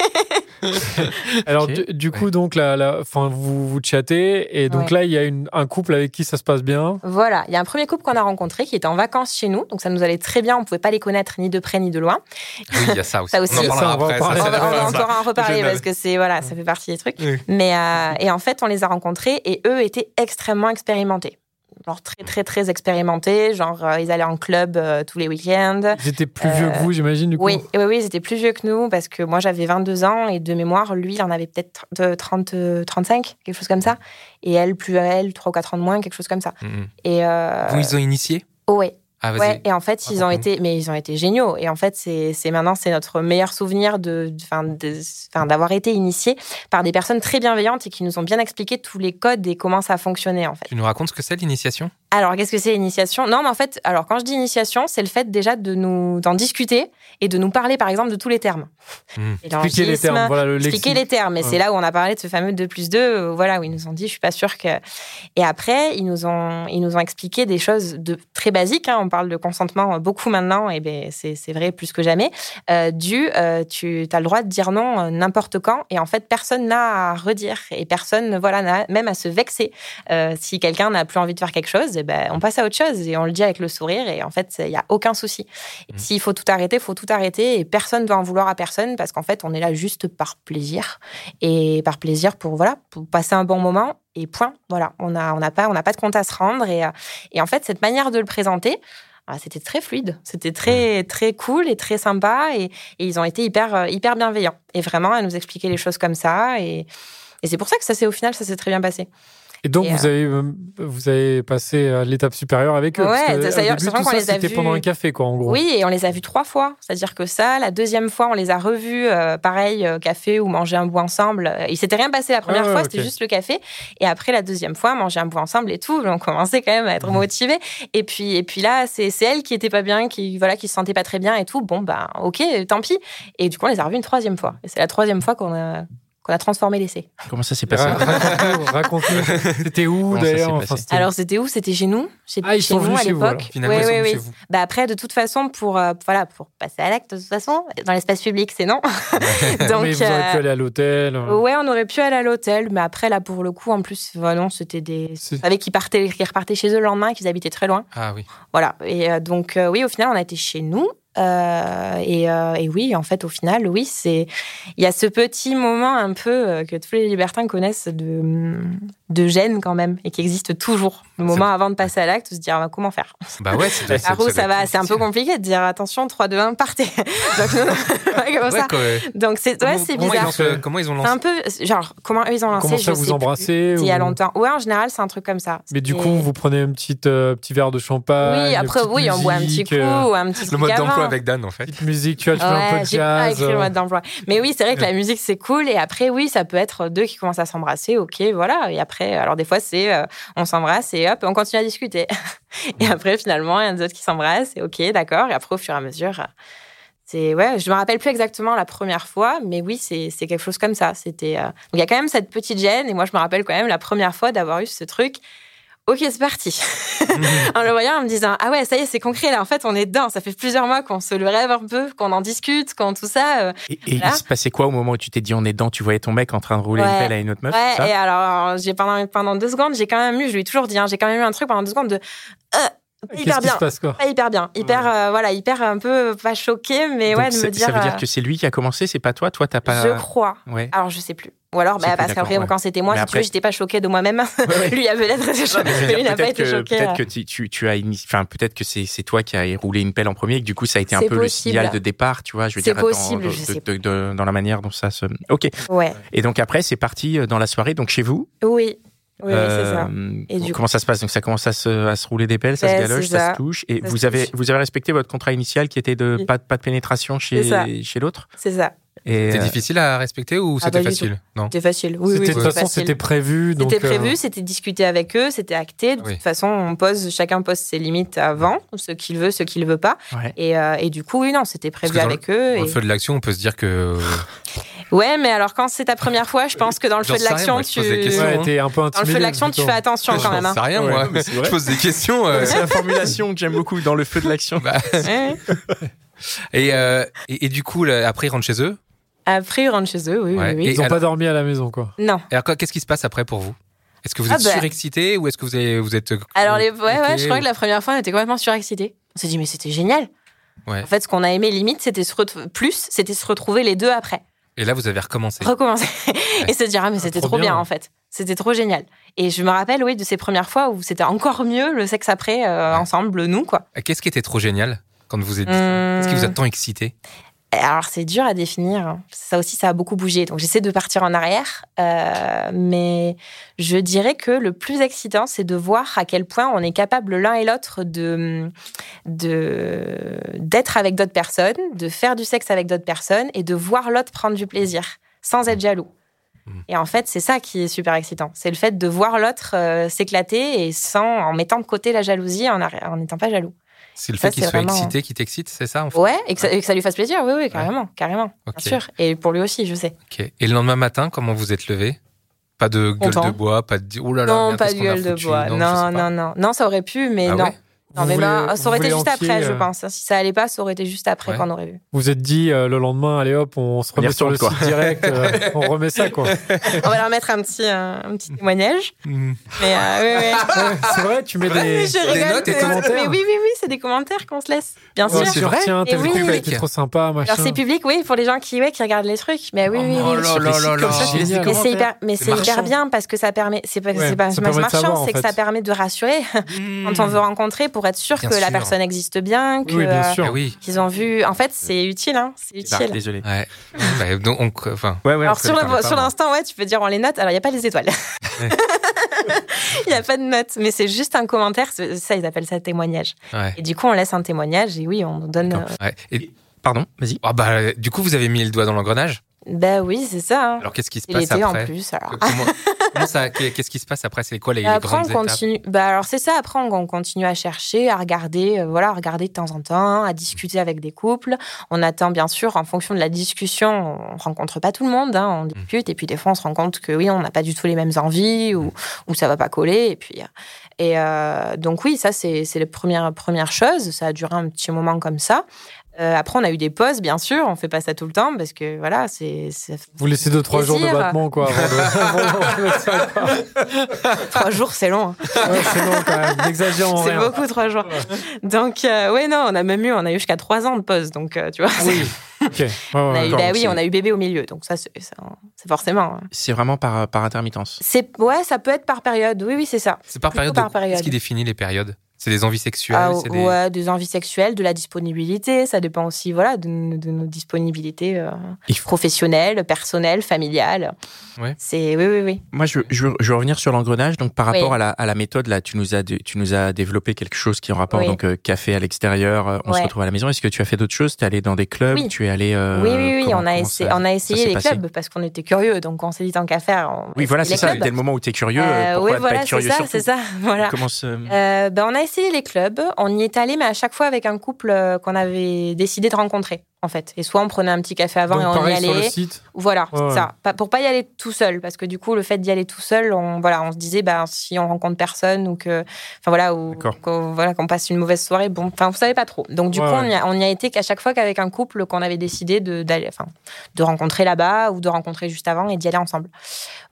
Alors, du, du coup, donc, la, vous, vous chattez, et donc
Ouais.
là, il y a une, un couple avec qui ça se passe bien.
Voilà, il y a un premier couple qu'on a rencontré qui était en vacances chez nous, donc ça nous allait très bien, on pouvait pas les connaître ni de près ni de loin.
Oui, il y a ça aussi.
Ça aussi.
On en
Ça, on va
après. ça,
on encore en reparler parce que c'est voilà, ça fait partie des trucs.
Oui.
Mais euh, et en fait, on les a rencontrés et eux étaient extrêmement expérimentés. Genre très très très expérimentés, genre euh, ils allaient en club euh, tous les week-ends.
Ils étaient plus vieux que vous, j'imagine, du coup.
Oui, oui, oui, ils étaient plus vieux que nous parce que moi j'avais 22 ans et de mémoire, lui il en avait peut-être de 30, euh, 35, quelque chose comme ça. Et elle, plus elle, 3 ou 4 ans de moins, quelque chose comme ça.
Mhm.
Et euh,
Vous ils ont initié?
Oh, ouais,
Ah.
Ouais, et en fait, ils ont
Raconte-nous.
été, mais ils ont été géniaux. Et en fait, c'est maintenant, c'est notre meilleur souvenir de, d'avoir été initiés par des personnes très bienveillantes et qui nous ont bien expliqué tous les codes et comment ça fonctionnait, en fait.
Tu nous racontes ce que c'est l'initiation?
Alors, qu'est-ce que c'est l'initiation? Non, mais en fait, alors quand je dis initiation, c'est le fait déjà de nous d'en discuter et de nous parler, par exemple, de tous les termes.
Expliquer les termes, voilà le
expliquer les termes. Et
Ouais.
c'est là où on a parlé de ce fameux 2 plus 2, voilà, où ils nous ont dit, je suis pas sûre que. Et après, ils nous ont, ils nous ont expliqué des choses de très basiques. hein. On parle de consentement beaucoup maintenant, et ben c'est c'est vrai plus que jamais. Euh, du, euh, tu as le droit de dire non euh, n'importe quand, et en fait, personne n'a à redire, et personne, voilà, n'a même à se vexer. Euh, si quelqu'un n'a plus envie de faire quelque chose, ben, on passe à autre chose, et on le dit avec le sourire, et en fait, il y a aucun souci.
Mhm.
S'il faut tout arrêter, il faut tout arrêter, et personne doit en vouloir à personne, parce qu'en fait, on est là juste par plaisir, et par plaisir pour voilà, pour passer un bon moment. Et point. Voilà, on n'a on pas, on pas de compte à se rendre. Et, euh, et en fait, cette manière de le présenter, ah, c'était très fluide, c'était très très cool et très sympa. Et, et ils ont été hyper euh, hyper bienveillants. Et vraiment, à nous expliquer les choses comme ça. Et, et c'est pour ça que ça s'est au final, ça s'est très bien passé.
Et donc,
Et,
vous, avez, euh, vous avez passé à l'étape supérieure avec eux.
Ouais,
début,
sachant
tout
qu'on les a vus-
pendant un café, quoi, en gros.
Oui, et on les a vus trois fois. C'est-à-dire que ça, la deuxième fois, on les a revus, euh, pareil, euh, café ou manger un bout ensemble. Euh, Il s'était rien passé la première
Ah
fois, c'était juste le café. Et après, la deuxième fois, manger un bout ensemble et tout. On commençait quand même à
Mhm.
être motivés. Et puis, et puis là, c'est c'est elle qui était pas bien, qui voilà, qui se sentait pas très bien et tout. Bon, bah, ok, tant pis. Et du coup, on les a revus une troisième fois. Et c'est la troisième fois qu'on a qu'on a transformé l'essai.
Comment ça s'est passé
Raconte-nous. C'était où d'ailleurs Enfin,
Alors, c'était où? C'était chez nous chez,
Ah, ils
chez
sont
nous
venus
à
chez vous,
l'époque. Oui,
ils sont
oui,
venus
oui.
chez vous.
Bah après, de toute façon, pour, euh, voilà, pour passer à l'acte, de toute façon, dans l'espace public, c'est non. Donc,
mais vous auriez pu
euh,
aller à l'hôtel. euh.
Ouais, on aurait pu aller à l'hôtel, mais après, là, pour le coup, en plus, non, c'était des. Vous savez qu'ils partaient, qu'ils repartaient chez eux le lendemain, qu'ils habitaient très loin.
Ah oui.
Voilà. Et euh, donc, euh, oui, au final, on a été chez nous. Euh, et, euh, et oui, en fait, au final, oui, c'est. Il y a ce petit moment un peu euh, que tous les libertins connaissent de, de gêne quand même, et qui existe toujours. Le moment avant de passer à l'acte, se dire ah, bah, comment faire?
Bah ouais, c'est
Roux, ça va, c'est un peu compliqué de dire attention, 3, 2, 1, partez. donc, non, non, ouais, ça? Donc, c'est ouais, c'est
ils
bizarre.
lancent, euh, comment ils ont lancé
un peu, genre, comment eux, ils ont lancé
Comment
je
ça
sais
vous
plus.
embrassez
C'était il y a
ou-
longtemps. Ouais, en général, c'est un truc comme ça.
Mais du coup, vous prenez un petit, petit verre de champagne.
Oui, après, oui, on boit un petit coup, ou un petit
Le mode
avant.
D'emploi avec Dan, en fait.
Petite musique, tu vois, tu mets un peu
Ouais,
de
j'ai pas
jazz.
écrit le
euh,
mode d'emploi. Mais oui, c'est vrai que la musique, c'est cool. Et après, oui, ça peut être deux qui commencent à s'embrasser. OK, voilà. Et après, alors des fois, c'est euh, on s'embrasse et hop, on continue à discuter. et après, finalement, il y en a d'autres qui s'embrassent. Et OK, d'accord. Et après, au fur et à mesure, c'est ouais, je me rappelle plus exactement la première fois, mais oui, c'est c'est quelque chose comme ça. C'était euh, donc il y a quand même cette petite gêne. Et moi, je me rappelle quand même la première fois d'avoir eu ce truc. Ok, c'est parti. en le voyant, en me disant ah ouais, ça y est, c'est concret là. En fait, on est dedans. Ça fait plusieurs mois qu'on se le rêve un peu, qu'on en discute, qu'on tout ça. euh,
Et, et
Voilà.
il se passait quoi au moment où tu t'es dit on est dedans Tu voyais ton mec en train de rouler
Ouais.
une pelle à une autre meuf
Ouais,
ça
et alors, j'ai pendant, pendant deux secondes, j'ai quand même eu, je lui ai toujours dit, hein, j'ai quand même eu un truc pendant deux secondes de. euh,
Qu'est-ce
hyper bien.
se passe, quoi
Pas hyper bien. Hyper, euh, voilà, hyper un peu, pas choqué, mais
Donc,
ouais, de me dire.
ça veut dire
euh,
que c'est lui qui a commencé, c'est pas toi Toi, t'as pas.
Je crois.
Ouais.
Alors, je sais plus. Ou alors, bah, parce qu'après,
ouais.
quand c'était moi, si
après-
tu veux, j'étais pas choquée de moi-même.
ouais.
lui avait peut-être été choqué, lui n'a pas
peut-être
été
que,
choqué.
peut-être
euh.
que tu, tu, tu as enfin peut-être que c'est toi qui as roulé une pelle en premier et que du coup ça a été un peu le signal de départ tu vois je veux
C'est
dire
possible,
dans,
je sais
de- de- de- dans la manière dont ça se ok
Ouais.
et donc après c'est parti euh, dans la soirée donc chez vous
Oui. Oui, c'est ça.
Euh,
du
comment ça se passe? Donc ça commence à se, à se rouler des pelles ça se
Ouais,
galoche ça.
ça.
se touche et
Ça
vous avez
touche.
vous avez respecté votre contrat initial qui était de
Oui.
pas, pas de pénétration chez chez l'autre?
C'est ça.
C'était
euh,
difficile à respecter ou
Ah,
c'était
du
facile? Non.
C'était facile. Oui,
De toute façon, c'était prévu.
C'était
euh,
prévu, c'était discuté avec eux, c'était acté. De
Oui.
toute façon, on pose, chacun pose ses limites avant, ce qu'il veut, ce qu'il veut pas.
ouais.
Et, euh, et du coup, oui, non, c'était
Parce
prévu avec eux.
Dans
et-
le feu de l'action, on peut se dire que.
Ouais, mais alors quand c'est ta première fois, je pense que dans le feu de l'action,
je
tu.
Ouais, t'es un peu
Dans le
intimidé.
feu de l'action, tu fais attention quand même.
J'en
hein.
sais rien, moi. Je pose des questions. euh,
c'est la formulation que j'aime beaucoup dans le feu de l'action
bah. et, euh, et, et du coup, là, après, ils rentrent chez eux?
Après, ils rentrent chez eux, oui,
Ouais.
oui, oui.
Et-
Ils n'ont
alors-
pas dormi à la maison, quoi.
Non.
Et alors, quoi, qu'est-ce qui se passe après pour vous? Est-ce que vous
Ah
êtes
bah.
surexcité ou est-ce que vous, avez, vous êtes.
Alors, les... ouais, ouais, je crois
ou-
que la première fois, on était complètement surexcités. On s'est dit, mais c'était génial.
Ouais.
En fait, ce qu'on a aimé limite, c'était se retrouver plus, c'était se retrouver les deux après.
Et là, vous avez recommencé.
recommencer et se dire ah mais c'était
trop
trop, bien.
bien.
en fait c'était trop génial et je me rappelle oui de ces premières fois où c'était encore mieux le sexe après euh,
Ouais.
ensemble nous quoi
Qu'est-ce qui était trop génial? Quand vous êtes.
Hum.
Qu'est-ce qui vous a tant excité
Alors, c'est dur à définir. Ça aussi, ça a beaucoup bougé. Donc, j'essaie de partir en arrière. Euh, mais je dirais que le plus excitant, c'est de voir à quel point on est capable l'un et l'autre de, de, d'être avec d'autres personnes, de faire du sexe avec d'autres personnes et de voir l'autre prendre du plaisir sans être jaloux. Et en fait, c'est ça qui est super excitant. C'est le fait de voir l'autre euh, s'éclater et sans, en mettant de côté la jalousie, en en n'étant pas jaloux.
C'est le fait qu'il soit excité qui t'excite, c'est ça en fait
Ouais, et que, ça, lui fasse plaisir, oui, oui, carrément, carrément, bien sûr. Et pour lui aussi, je sais.
Et le lendemain matin, comment vous êtes levé Pas de gueule de bois, pas de oh là là,
non, pas de gueule de bois, non, non, non, non, ça aurait pu, mais ah non. Non, mais ben, ça aurait été juste après, je euh, pense. Si ça allait pas, ça aurait été juste après qu'on aurait vu.
Vous êtes dit euh, le lendemain, allez hop, on se remet sur le site direct, euh, on remet ça quoi.
on va leur mettre un petit, un, petit témoignage. Mm. Mais oui,
oui. c'est vrai, tu mets des,
des
notes et commentaires.
Mais oui, oui, oui, c'est des commentaires qu'on se laisse. Bien sûr.
C'est vrai. Tiens, t'as oui, oui. trop sympa, machin.
Alors c'est public, oui, pour les gens qui, ouais, qui regardent les trucs. Mais oui, oui, oui. Oh là là Mais c'est hyper, mais c'est hyper bien parce que ça permet, c'est pas, c'est pas marchand, c'est que ça permet de rassurer quand on veut rencontrer pour être sûr que la personne existe bien, que,
euh,
qu'ils ont vu. En fait, c'est utile, hein, c'est utile.
désolé.
Ouais. bah, donc, enfin.
Ouais, ouais, Alors sur, sur l'instant, ouais, tu peux dire on les notes. Alors il y a pas les étoiles. Il n'y a pas de notes, mais c'est juste un commentaire. Ça, ils appellent ça témoignage. Et du coup, on laisse un témoignage et oui, on donne.
Euh, et...
Pardon, vas-y.
Ah bah, du coup, vous avez mis le doigt dans l'engrenage
Ben oui, c'est ça. Hein.
Alors qu'est-ce qui se passe après
en plus. Alors.
qu'est-ce qui se passe après? C'est quoi les,
après,
grandes
on continue. Bah alors c'est ça. Après, on, continue à chercher, à regarder, euh, voilà, à regarder de temps en temps, à discuter avec des couples. On attend bien sûr, en fonction de la discussion, on rencontre pas tout le monde, hein, on mmh. discute et puis des fois on se rend compte que oui, on n'a pas du tout les mêmes envies ou ou ça va pas coller et puis. Et euh, donc oui, ça c'est la première première chose. Ça a duré un petit moment comme ça. Euh, après, on a eu des pauses, bien sûr. On fait pas ça tout le temps parce que voilà, c'est.
Vous laissez deux trois jours de battement, quoi.
trois jours, c'est long. Hein.
c'est long quand même. N'exagérons
C'est beaucoup trois jours. Donc, euh, ouais, non, on a même eu, on a eu jusqu'à trois ans de pause. Donc, euh, tu vois.
Oui. ok.
on a eu, bah oui, on a eu bébé au milieu. Donc ça, c'est forcément. Hein.
C'est vraiment par par intermittence.
C'est ouais, ça peut être par période. Oui, oui, c'est ça.
C'est par période. Par période. Qu'est-ce qui définit les périodes? C'est des envies sexuelles ah,
des... Ouais, des envies sexuelles, de la disponibilité. Ça dépend aussi voilà, de, nos disponibilités euh, professionnelles, personnelles, familiales.
Ouais.
C'est, oui, oui, oui.
Moi, je, je, je veux revenir sur l'engrenage. Donc, par rapport à, la, à la méthode, là, tu nous, as, tu nous as développé quelque chose qui est en rapport, donc euh, café à l'extérieur, euh, on se retrouve à la maison. Est-ce que tu as fait d'autres choses? Tu es allé dans des clubs? Tu es allé.
oui, oui, oui. on, a essayé, on a essayé les clubs parce qu'on était curieux. Donc, on s'est dit tant qu'à faire.
oui, voilà, c'est ça. Dès le moment où tu es curieux, pourquoi oui, voilà, pas être curieux
c'est ça, c'est ça. Voilà.
Comment
ben, on a essayé les clubs. On y est allé, mais à chaque fois avec un couple euh, qu'on avait décidé de rencontrer en fait. Et soit on prenait un petit café avant et on y allait. Sur le
site.
Voilà, c'est ça. Pour pas y aller tout seul, parce que du coup, le fait d'y aller tout seul, on, voilà, on se disait, bah, si on rencontre personne ou que, enfin voilà, ou qu'on voilà, qu'on passe une mauvaise soirée, bon, enfin, vous savez pas trop. Donc du coup, on y, a, on y, a, été qu'à chaque fois qu'avec un couple qu'on avait décidé de d'aller, enfin, de rencontrer là-bas ou de rencontrer juste avant et d'y aller ensemble.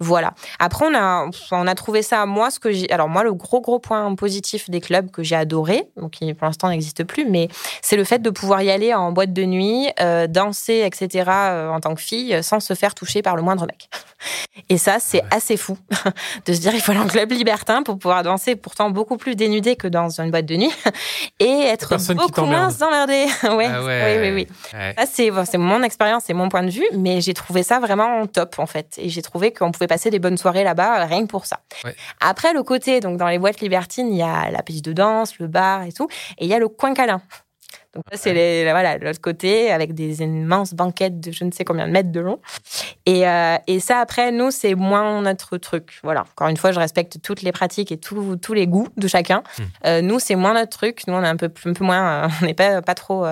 Voilà. Après, on a, on a trouvé ça. Moi, ce que j'ai, alors moi, le gros gros point positif des clubs que j'ai adoré, donc qui pour l'instant n'existe plus, mais c'est le fait de pouvoir y aller en boîte de nuit euh, danser, etc., euh, en tant que fille, sans se faire toucher par le moindre mec. Et ça, c'est assez fou de se dire il faut aller en club libertin pour pouvoir danser, pourtant beaucoup plus dénudé que dans une boîte de nuit, et être beaucoup moins emmerdé. ouais, ah ouais, oui, oui, oui. Ça, c'est mon expérience, c'est mon point de vue, mais j'ai trouvé ça vraiment top, en fait. Et j'ai trouvé qu'on pouvait passer des bonnes soirées là-bas, rien que pour ça. Après, le côté, donc dans les boîtes libertines, il y a la piste de danse, le bar et tout, et il y a le coin câlin. Donc ça, c'est voilà, l'autre côté, avec des immenses banquettes de je ne sais combien de mètres de long. Et, euh, et ça, après, nous, c'est moins notre truc. Voilà. Encore une fois, je respecte toutes les pratiques et tous les goûts de chacun. Hmm. Euh, nous, c'est moins notre truc. Nous, on est un peu, un peu moins... Euh, on n'est pas, pas trop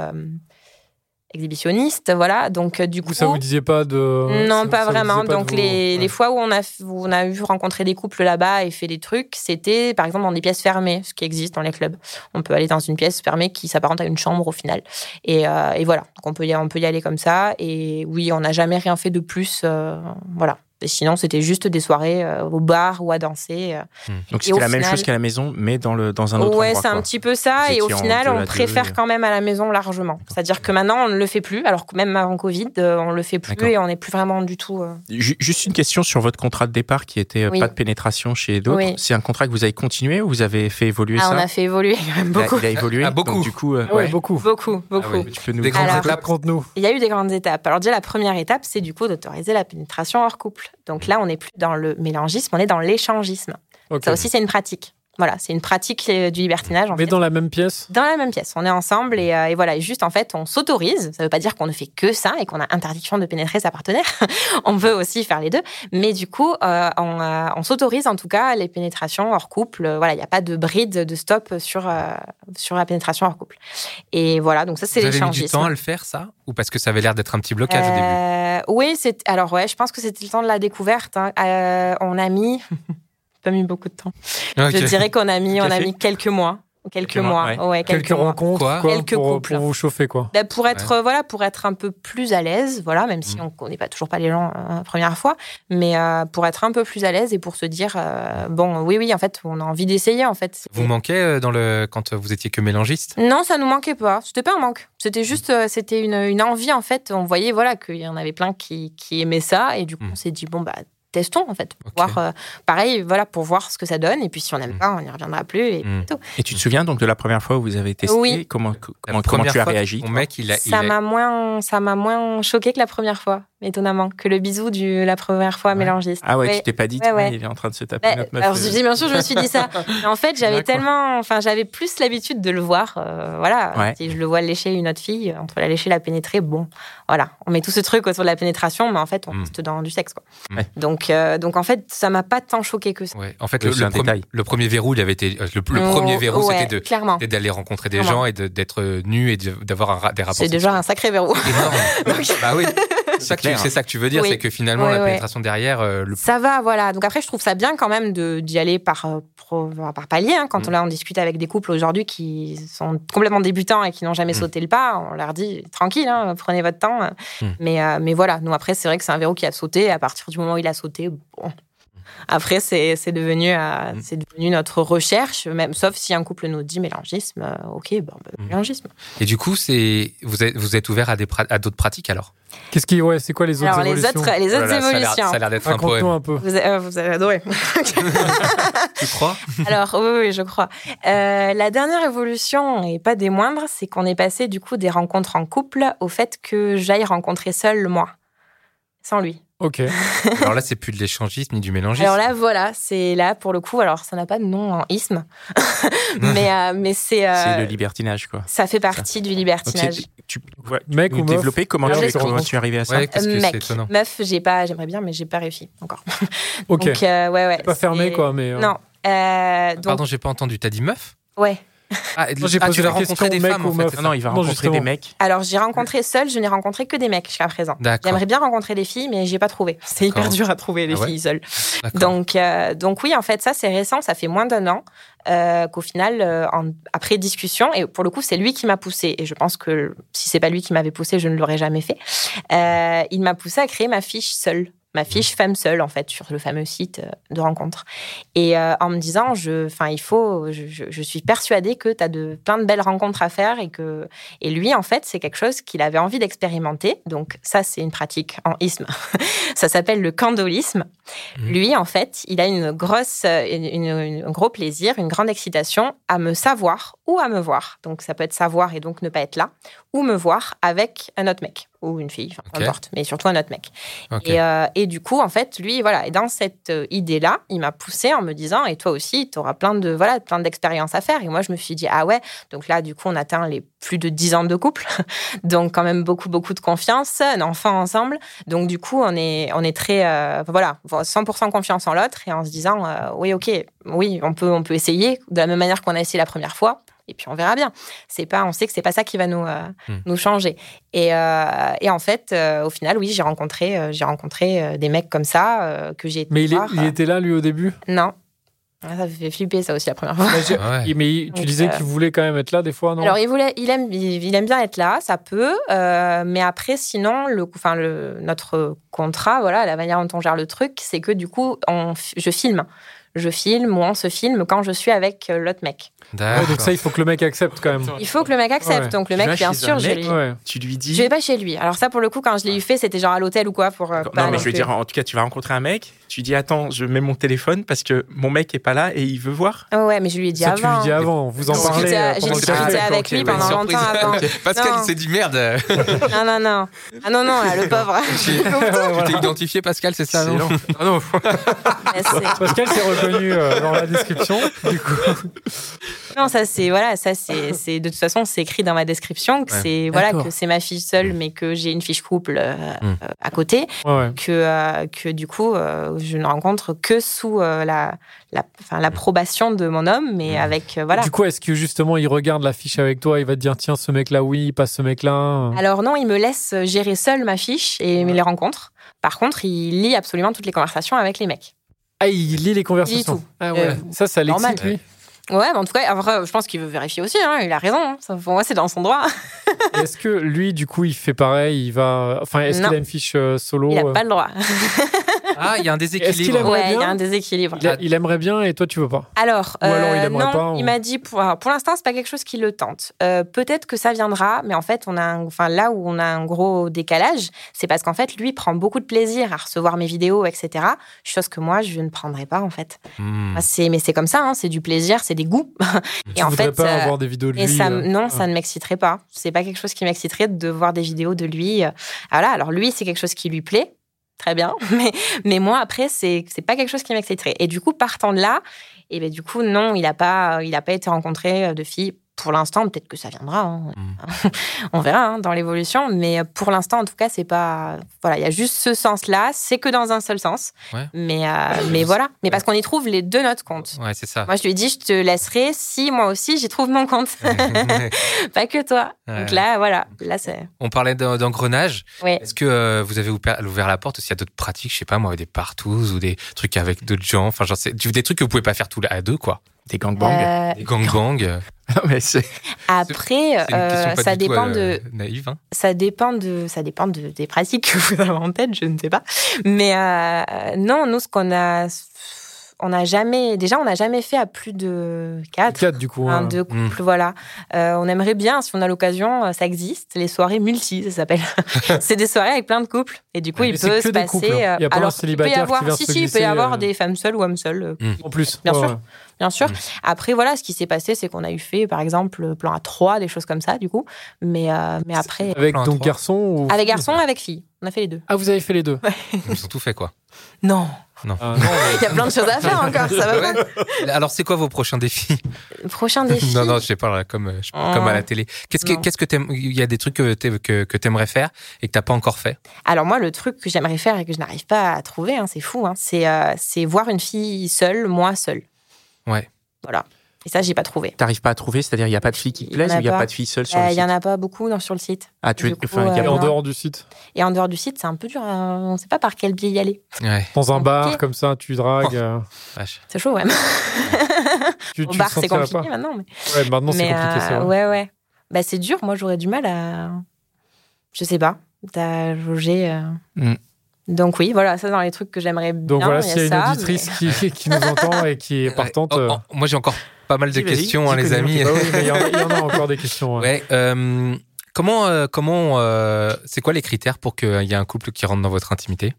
exhibitionniste, voilà. Donc euh, du coup,
ça vous disait pas de
Non, pas vraiment. Donc les, les, fois où on a où on a vu rencontrer des couples là-bas et fait des trucs, c'était par exemple dans des pièces fermées, ce qui existe dans les clubs. On peut aller dans une pièce fermée qui s'apparente à une chambre au final. Et, euh, et voilà. Donc on peut y on peut y aller comme ça. Et oui, on n'a jamais rien fait de plus, euh, voilà. Et sinon, c'était juste des soirées euh, au bar ou à danser. euh.
Donc
Et au
c'était la même chose qu'à la maison, mais dans, le, dans un autre
Ouais,
endroit.
c'est un petit peu ça. Et au final, on préfère
et-
quand même à la maison largement. C'est-à-dire que maintenant, on ne le fait plus, alors que même avant Covid, euh, on le fait plus et on n'est plus vraiment du tout. euh,
Ju- Juste une question sur votre contrat de départ qui était euh,
Oui.
pas de pénétration chez d'autres.
Oui.
C'est un contrat que vous avez continué ou vous avez fait évoluer
Ah,
ça
on a fait évoluer quand même
Il a-
beaucoup.
Il a évolué.
Ah, beaucoup.
Donc, du coup, euh,
Ah ouais,
ouais.
beaucoup.
Beaucoup, beaucoup.
oui.
Tu peux nous
Des grandes
Alors-
étapes.
Il y a eu des grandes étapes. Alors déjà, la première étape, c'est du coup d'autoriser la pénétration hors couple. Donc là, on n'est plus dans le mélangisme, on est dans l'échangisme. Ça aussi, c'est une pratique. Voilà, c'est une pratique euh, du libertinage. En
Mais
fait.
dans la même pièce?
Dans la même pièce, on est ensemble et, euh, et voilà, et juste en fait, on s'autorise. Ça ne veut pas dire qu'on ne fait que ça et qu'on a interdiction de pénétrer sa partenaire. on peut aussi faire les deux, mais du coup, euh, on, euh, on s'autorise en tout cas les pénétrations hors couple. Euh, Voilà, il n'y a pas de bride, de stop sur euh, sur la pénétration hors couple. Et voilà, donc ça c'est
Vous avez mis du temps à le faire, ça? Ou parce que ça avait l'air d'être un petit blocage au début?
Euh, oui, c'est alors ouais, je pense que c'était le temps de la découverte. hein. Euh, on a mis pas mis beaucoup de temps.
Ok.
Je dirais qu'on a mis on a mis quelques mois, quelques,
Quelques mois,
mois, ouais, quelques,
Quelques
mois.
rencontres
Quoi
quoi,
Quelques
pour,
couples.
pour vous chauffer quoi.
Ben, pour être euh, voilà pour être un peu plus à l'aise voilà même si
Mm.
on connaît pas toujours pas les gens euh, la première fois mais euh, pour être un peu plus à l'aise et pour se dire euh, bon oui oui en fait on a envie d'essayer en fait
Vous manquez euh, dans le... quand vous étiez que mélangiste?
Non ça nous manquait pas c'était pas un manque c'était juste euh, c'était une, une envie en fait on voyait voilà qu'il y en avait plein qui, qui aimaient ça et du coup
Mm.
on s'est dit bon bah testons en fait pour voir euh, pareil voilà pour voir ce que ça donne et puis si on n'aime
Mm.
pas on n'y reviendra plus et
Mm.
tout.
Et tu te souviens donc de la première fois où vous avez testé?
Oui.
Comment, comment, tu as réagi
Mon mec, il a. il
ça
a-
m'a moins ça m'a moins choqué que la première fois étonnamment que le bisou du la première fois
Ouais.
mélangiste
Ah ouais,
Ouais.
tu t'es pas dit,
Ouais,
tiens,
ouais.
il est en train de se taper
Ouais,
notre meuf.
alors,
euh,
je dis, bien sûr, je me suis dit ça. Mais en fait, j'avais tellement, enfin, j'avais plus l'habitude de le voir. euh, voilà,
Ouais.
si je le vois lécher une autre fille, entre la lécher et la pénétrer, bon, voilà, on met tout ce truc autour de la pénétration, mais en fait, on
Mm.
reste dans du sexe, quoi.
Ouais.
Donc, euh, donc en fait, ça m'a pas tant choqué que ça.
Ouais. En fait,
Oui,
le, premier,
détail.
le premier verrou, il avait été. euh, Le, le
Oh,
premier verrou,
ouais,
c'était de
clairement.
c'était d'aller rencontrer des
Clairement.
gens et de- d'être nu et de- d'avoir des rapports.
C'est déjà un sacré verrou.
énorme. bah oui. C'est ça, que tu-
clair.
c'est ça que tu veux dire,
Oui.
c'est que finalement, la pénétration derrière, euh, le
Ça va, voilà. Donc après, je trouve ça bien quand même de- d'y aller par, euh, par palier. hein. Quand
Mm.
là, on discute avec des couples aujourd'hui qui sont complètement débutants et qui n'ont jamais
Mm.
sauté le pas, on leur dit tranquille, hein, prenez votre temps.
Mm.
Mais, euh, mais voilà, nous après, c'est vrai que c'est un verrou qui a sauté. Et à partir du moment où il a sauté, bon. Après, c'est c'est devenu, euh,
Mm.
c'est devenu notre recherche, même sauf si un couple nous dit mélangisme, euh, ok, bon, bah,
Mm.
mélangisme.
Et du coup, c'est vous êtes vous êtes ouvert à des pra- à d'autres pratiques alors?
Qu'est-ce qui, ouais, c'est quoi les autres
Alors les
évolutions?
autres, les autres
Voilà, ça a l'air-
évolutions.
Ça a l'air d'être un poème.
un peu.
Vous, euh, vous avez adoré.
Tu crois?
Alors, oui, oui, je crois. Euh, la dernière évolution, et pas des moindres, c'est qu'on est passé du coup des rencontres en couple au fait que j'aille rencontrer seul moi, sans lui.
Ok.
Alors là, c'est plus de l'échangisme ni du mélangisme.
Alors là, voilà, c'est là pour le coup. Alors, ça n'a pas de nom en isme, mais, euh, mais c'est. euh,
C'est le libertinage, quoi.
ça fait partie du libertinage.
tu ouais, tu
Mec
peux
ou
développer comment, tu, comment es arrivé à ça
Ouais, parce que c'est
Mec,
étonnant.
meuf, j'ai pas, j'aimerais bien, mais j'ai pas réussi encore.
Ok.
Donc, euh, ouais, ouais.
pas fermé quoi, mais. euh,
Non. Euh, donc,
Pardon, j'ai pas entendu. T'as dit meuf?
Ouais.
Ah,
j'ai
ah,
posé
tu vas
la
rencontrer
question
des femmes
ou
en fait.
Non, il va
Non,
rencontrer
justement.
des mecs.
Alors, j'ai rencontré seule, je n'ai rencontré que des mecs jusqu'à présent.
D'accord.
J'aimerais bien rencontrer des filles, mais j'ai pas trouvé. C'est hyper dur à trouver les
Ah ouais
filles seules. Donc, euh, donc oui, en fait, ça c'est récent, ça fait moins d'un an euh, qu'au final, euh, en- après discussion, et pour le coup, c'est lui qui m'a poussé. Et je pense que si c'est pas lui qui m'avait poussé, je ne l'aurais jamais fait. Euh, il m'a poussé à créer ma fiche seule. Ma fiche femme seule, en fait, sur le fameux site euh, de rencontre. Et euh, en me disant, je, enfin, il faut, je, je- je suis persuadée que tu as de, plein de belles rencontres à faire et que, et lui, en fait, c'est quelque chose qu'il avait envie d'expérimenter. Donc, ça, c'est une pratique en isme. ça s'appelle le candolisme.
Mhm.
Lui, en fait, il a une grosse, euh, une- une- une- un gros plaisir, une grande excitation à me savoir ou à me voir. Donc, ça peut être savoir et donc ne pas être là, ou me voir avec un autre mec ou une fille, enfin, peu
Ok.
importe, mais surtout un autre mec. Et, euh, et du coup, en fait, lui, voilà, et dans cette euh, idée-là, il m'a poussé en me disant, et toi aussi, tu auras plein de voilà, plein d'expériences à faire. Et moi, je me suis dit, ah ouais, donc là, du coup, on atteint les plus de 10 ans de couple, donc quand même beaucoup, beaucoup de confiance, un enfant ensemble. Donc du coup, on est, on est très, euh, voilà, 100% confiance en l'autre et en se disant, euh, oui, ok, oui, on peut, on peut essayer de la même manière qu'on a essayé la première fois. Et puis on verra bien. C'est pas, on sait que c'est pas ça qui va nous euh,
Hmm.
nous changer. Et, et en fait, au final, oui, j'ai rencontré, j'ai rencontré des mecs comme ça que j'ai été
Mais il, est-
voir.
il était là lui au début?
Non, Ah, Ça fait flipper ça aussi la première fois.
Mais
Ouais.
il- tu
Donc,
disais
euh,
qu'il voulait quand même être là des fois, non?
Alors il voulait, il aime, il, il aime bien être là, ça peut, euh, mais après sinon le, enfin le notre contrat, voilà, la manière dont on gère le truc, c'est que du coup on, je filme, je filme ou on se filme quand je suis avec euh, l'autre mec.
Ouais, donc ça, il faut que le mec accepte quand même.
Il faut que le mec accepte,
Ouais.
donc le mec bien
chez
sûr,
un
je lui,
Ouais.
Tu lui dis.
je vais pas chez lui. Alors ça pour le coup quand je l'ai eu fait, c'était genre à l'hôtel ou quoi pour pas
non, mais je veux dire, en tout cas, tu vas rencontrer un mec, tu dis attends, je mets mon téléphone parce que mon mec est pas là et il veut voir.
Ah Ouais, mais je lui ai dit
Ça, tu lui
avant.
dis avant. Vous en parlez euh,
j'ai
le
discuté avec lui pendant longtemps avant.
Pascal,
Non.
il s'est dit merde.
Non non non. Ah non non, là, le pauvre.
Tu t'es identifié, Pascal, c'est ça, non.
Ah non.
C'est-
Pascal s'est reconnu euh, dans la description. Du coup,
Non, ça c'est voilà, ça c'est c'est de toute façon c'est écrit dans ma description que
Ouais.
c'est voilà que c'est ma fille seule, mais que j'ai une fiche couple euh,
Mm.
euh, à côté,
ouais, ouais.
que euh, que du coup euh, je ne rencontre que sous euh, la l'approbation de mon homme, mais avec euh, voilà.
Du coup, est-ce que justement, il regarde la fiche avec toi, il va te dire tiens, ce mec-là, oui, pas ce mec-là
Alors non, il me laisse gérer seul ma fiche et les rencontres. Par contre, il lit absolument toutes les conversations avec les mecs.
Ah, il lit les conversations.
tout.
Ah ouais.
Euh,
ça, ça l'excite, lui.
Ouais, mais en tout cas, après, je pense qu'il veut vérifier aussi. hein, il a raison. hein. Ça, pour moi, c'est dans son droit.
Est-ce que lui, du coup, il fait pareil Il va. Enfin, est-ce qu'il a une fiche euh, solo
Il
euh,
n'a pas le droit.
Ah, il y a un déséquilibre.
Ouais, il y a
bien
un déséquilibre.
il, a- il aimerait bien et toi, tu veux pas
Alors,
Ou alors il
euh, non,
pas, ou-
il m'a dit pour, alors, pour l'instant c'est pas quelque chose qui le tente. Euh, Peut-être que ça viendra, mais en fait on a, un- enfin là où on a un gros décalage, c'est parce qu'en fait lui prend beaucoup de plaisir à recevoir mes vidéos, etc. Chose que moi je ne prendrais pas en fait.
Hmm.
C'est, mais c'est comme ça, hein, c'est du plaisir, c'est des goûts. et
Tu
en
voudrais
fait,
pas
euh,
avoir des vidéos de lui
et ça,
euh,
non,
ah.
ça ne m'exciterait pas. C'est pas quelque chose qui m'exciterait de voir des vidéos de lui. Voilà. Alors lui, c'est quelque chose qui lui plaît. Très bien. Mais, mais moi, après, c'est, pas quelque chose qui m'exciterait. Et du coup, partant de là, et ben, du coup, non, il a pas, il a pas été rencontré de filles pour l'instant. Peut-être que ça viendra. hein. On verra hein, dans l'évolution. Mais pour l'instant, en tout cas, c'est pas, voilà, il y a juste ce sens-là. C'est que dans un seul sens.
Ouais.
Mais, euh, mais voilà. Mais parce qu'on y trouve les deux notre compte.
Ouais, c'est ça.
Moi, je lui ai dit, je te laisserai si moi aussi j'y trouve mon compte. pas que toi.
Ouais.
Donc là, voilà. Là, c'est.
On parlait d'en- d'engrenage. Est-ce que euh, vous avez ouvert la porte aussi à d'autres pratiques, je sais pas moi, des partous ou des trucs avec d'autres gens, enfin genre des trucs que vous pouvez pas faire tous à deux quoi.
Des gangbangs.
Euh,
Des gangbangs.
mais
après,
C'est une
euh,
question pas
ça
du tout,
dépend
euh,
de,
naïve. Hein.
ça dépend de, ça dépend de, des pratiques que vous avez en tête, je ne sais pas. Mais euh, non, nous, ce qu'on a, on n'a jamais, déjà, on n'a jamais fait à plus de quatre.
Quatre, du coup.
Un,
hein.
deux couples, voilà. Euh, on aimerait bien, si on a l'occasion, euh, ça existe, les soirées multi, ça s'appelle. c'est des soirées avec plein de couples. Et du coup,
Ouais,
il peut se passer.
couples, hein. Il y a pas un
alors, il peut y
célibataire qui
avoir,
vient
si,
se
si, il peut y avoir
euh,
des femmes seules ou hommes seuls. euh,
En plus.
Bien
Ouais,
sûr.
ouais.
bien sûr.
Mm.
Après, voilà, ce qui s'est passé, c'est qu'on a eu fait, par exemple, plan à trois, des choses comme ça, du coup. Mais, euh, mais après,
Avec donc garçon ou
avec garçon, avec fille. On a fait les deux.
Ah, vous avez fait les deux
Ils ont tout fait quoi?
Non,
Non.
Ah, non,
il y a plein de choses à faire encore, ça va pas.
Alors c'est quoi vos prochains défis
Prochain défi.
Non non, je sais pas comme euh, je sais pas,
Oh.
comme à la télé. Qu'est-ce que qu'est-ce que t'aimes Il y a des trucs que t'aimes- que que t'aimerais faire et que t'as pas encore fait?
Alors moi, le truc que j'aimerais faire et que je n'arrive pas à trouver, hein, c'est fou, hein, c'est euh, c'est voir une fille seule, moi seule.
Ouais.
Voilà. Et ça, j'ai pas trouvé.
T'arrives pas à trouver, c'est-à-dire il y a pas de filles qui te
Il
plaisent ou il y a
pas.
pas de filles seules sur
Euh,
le
Il
site
y en a pas beaucoup dans, sur le site.
Ah, tu es.
coup,
Enfin, il y a
Et
euh,
en
non.
dehors du site
Et en dehors du site, c'est un peu dur. à- On ne sait pas par quel biais y aller.
Ouais.
Dans un bar,
compliqué.
comme ça, tu dragues. euh,
Vache.
C'est chaud, ouais.
tu,
Au
tu
bar, c'est compliqué
pas
maintenant. Mais,
Ouais, maintenant, c'est compliqué, c'est
euh, ouais, ouais. Bah, c'est dur. Moi, j'aurais du mal à. Je sais pas. T'as jaugé. euh.
Mm.
Donc, oui, voilà, ça, dans les trucs que j'aimerais bien.
Donc voilà,
il y a
s'il y a une
ça,
auditrice
mais-
qui, qui nous entend et qui est partante.
Oh,
euh,
oh, moi j'ai encore pas mal de questions, hein, les amis.
bah oui, mais il y, en a- il y en a encore des questions. ouais.
Ouais. euh, comment euh, comment euh, c'est quoi les critères pour qu'il y ait un couple qui rentre dans votre intimité?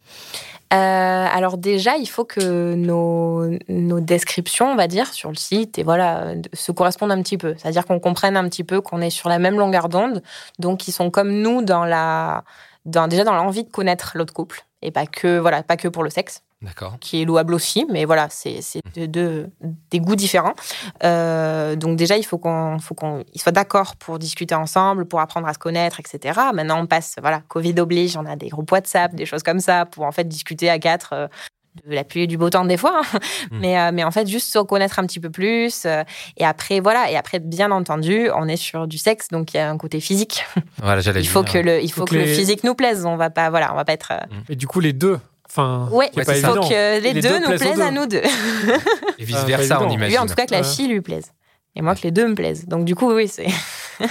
Euh, alors déjà, il faut que nos, nos descriptions, on va dire, sur le site, et voilà, se correspondent un petit peu. C'est-à-dire qu'on comprenne un petit peu qu'on est sur la même longueur d'onde, donc ils sont comme nous dans la, dans, déjà dans l'envie de connaître l'autre couple, et pas que voilà, pas que pour le sexe. Qui est louable aussi, mais voilà, c'est c'est deux, deux- des goûts différents. Euh, donc déjà, il faut qu'on faut qu'on ils soient d'accord pour discuter ensemble, pour apprendre à se connaître, etc. Maintenant, on passe, voilà, Covid oblige, on a des groupes WhatsApp, des choses comme ça, pour en fait discuter à quatre. euh, de la pluie et du beau temps des fois, hein.
Mm.
mais, euh, mais en fait juste se connaître un petit peu plus euh, et après voilà et après bien entendu on est sur du sexe donc il y a un côté physique
Voilà, j'allais
il faut
dire.
que le il faut,
Faut
que,
que
le physique nous plaise on va pas voilà on va pas être euh,
Et du coup, les deux, Enfin,
Ouais, il faut
évident.
que les,
Les
deux,
deux
nous
plaisent
à nous deux.
Et vice versa, on imagine.
Lui, en tout cas, que la fille lui plaise. Et moi, que les deux me plaisent. Donc, du coup, oui, c'est.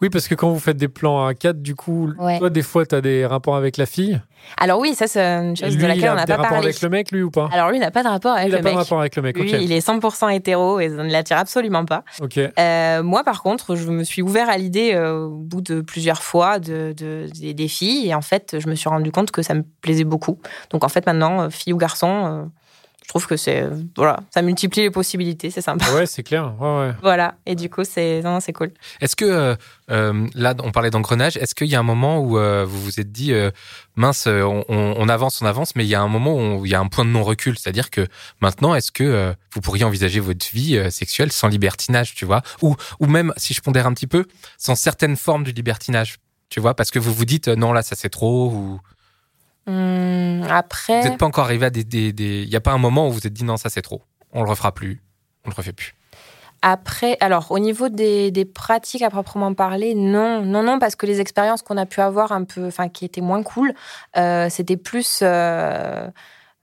Oui, parce que quand vous faites des plans à 4, du coup,
Ouais.
toi, des fois, tu as des rapports avec la fille.
Alors, oui, ça, c'est une chose
lui,
de
il
laquelle
a
on n'a
des
pas
rapports
parlé.
avec le mec, lui, ou pas?
Alors, lui, il n'a pas de rapport avec
Il n'a
le
pas
mec.
de rapport avec le mec,
Lui,
ok.
il est 100% hétéro et ça ne l'attire absolument pas.
Ok.
Euh, moi, par contre, je me suis ouvert à l'idée euh, au bout de plusieurs fois de, de- des, des filles. Et en fait, je me suis rendu compte que ça me plaisait beaucoup. Donc, en fait, maintenant, euh, fille ou garçon, euh, je trouve que c'est. euh, voilà, ça multiplie les possibilités, c'est sympa.
Ouais, c'est clair. Ouais, ouais.
Voilà. Et du coup, c'est non, non, c'est cool.
Est-ce que, euh, euh, là, on parlait d'engrenage, est-ce qu'il y a un moment où euh, vous vous êtes dit, euh, mince, on, on- avance, on avance, mais il y a un moment où il y a un point de non-recul, c'est-à-dire que maintenant, est-ce que euh, vous pourriez envisager votre vie euh, sexuelle sans libertinage, tu vois? Ou, ou même, si je pondère un petit peu, sans certaines formes du libertinage, tu vois, parce que vous vous dites, non, là, ça c'est trop, ou
Hum, après.
vous n'êtes pas encore arrivé à des... Il n'y a pas un moment où vous vous êtes dit, non, ça c'est trop, on le refera plus, on le refait plus.
Après, alors au niveau des, des pratiques à proprement parler, non, non, non, parce que les expériences qu'on a pu avoir un peu, enfin qui étaient moins cool, euh, c'était plus, euh,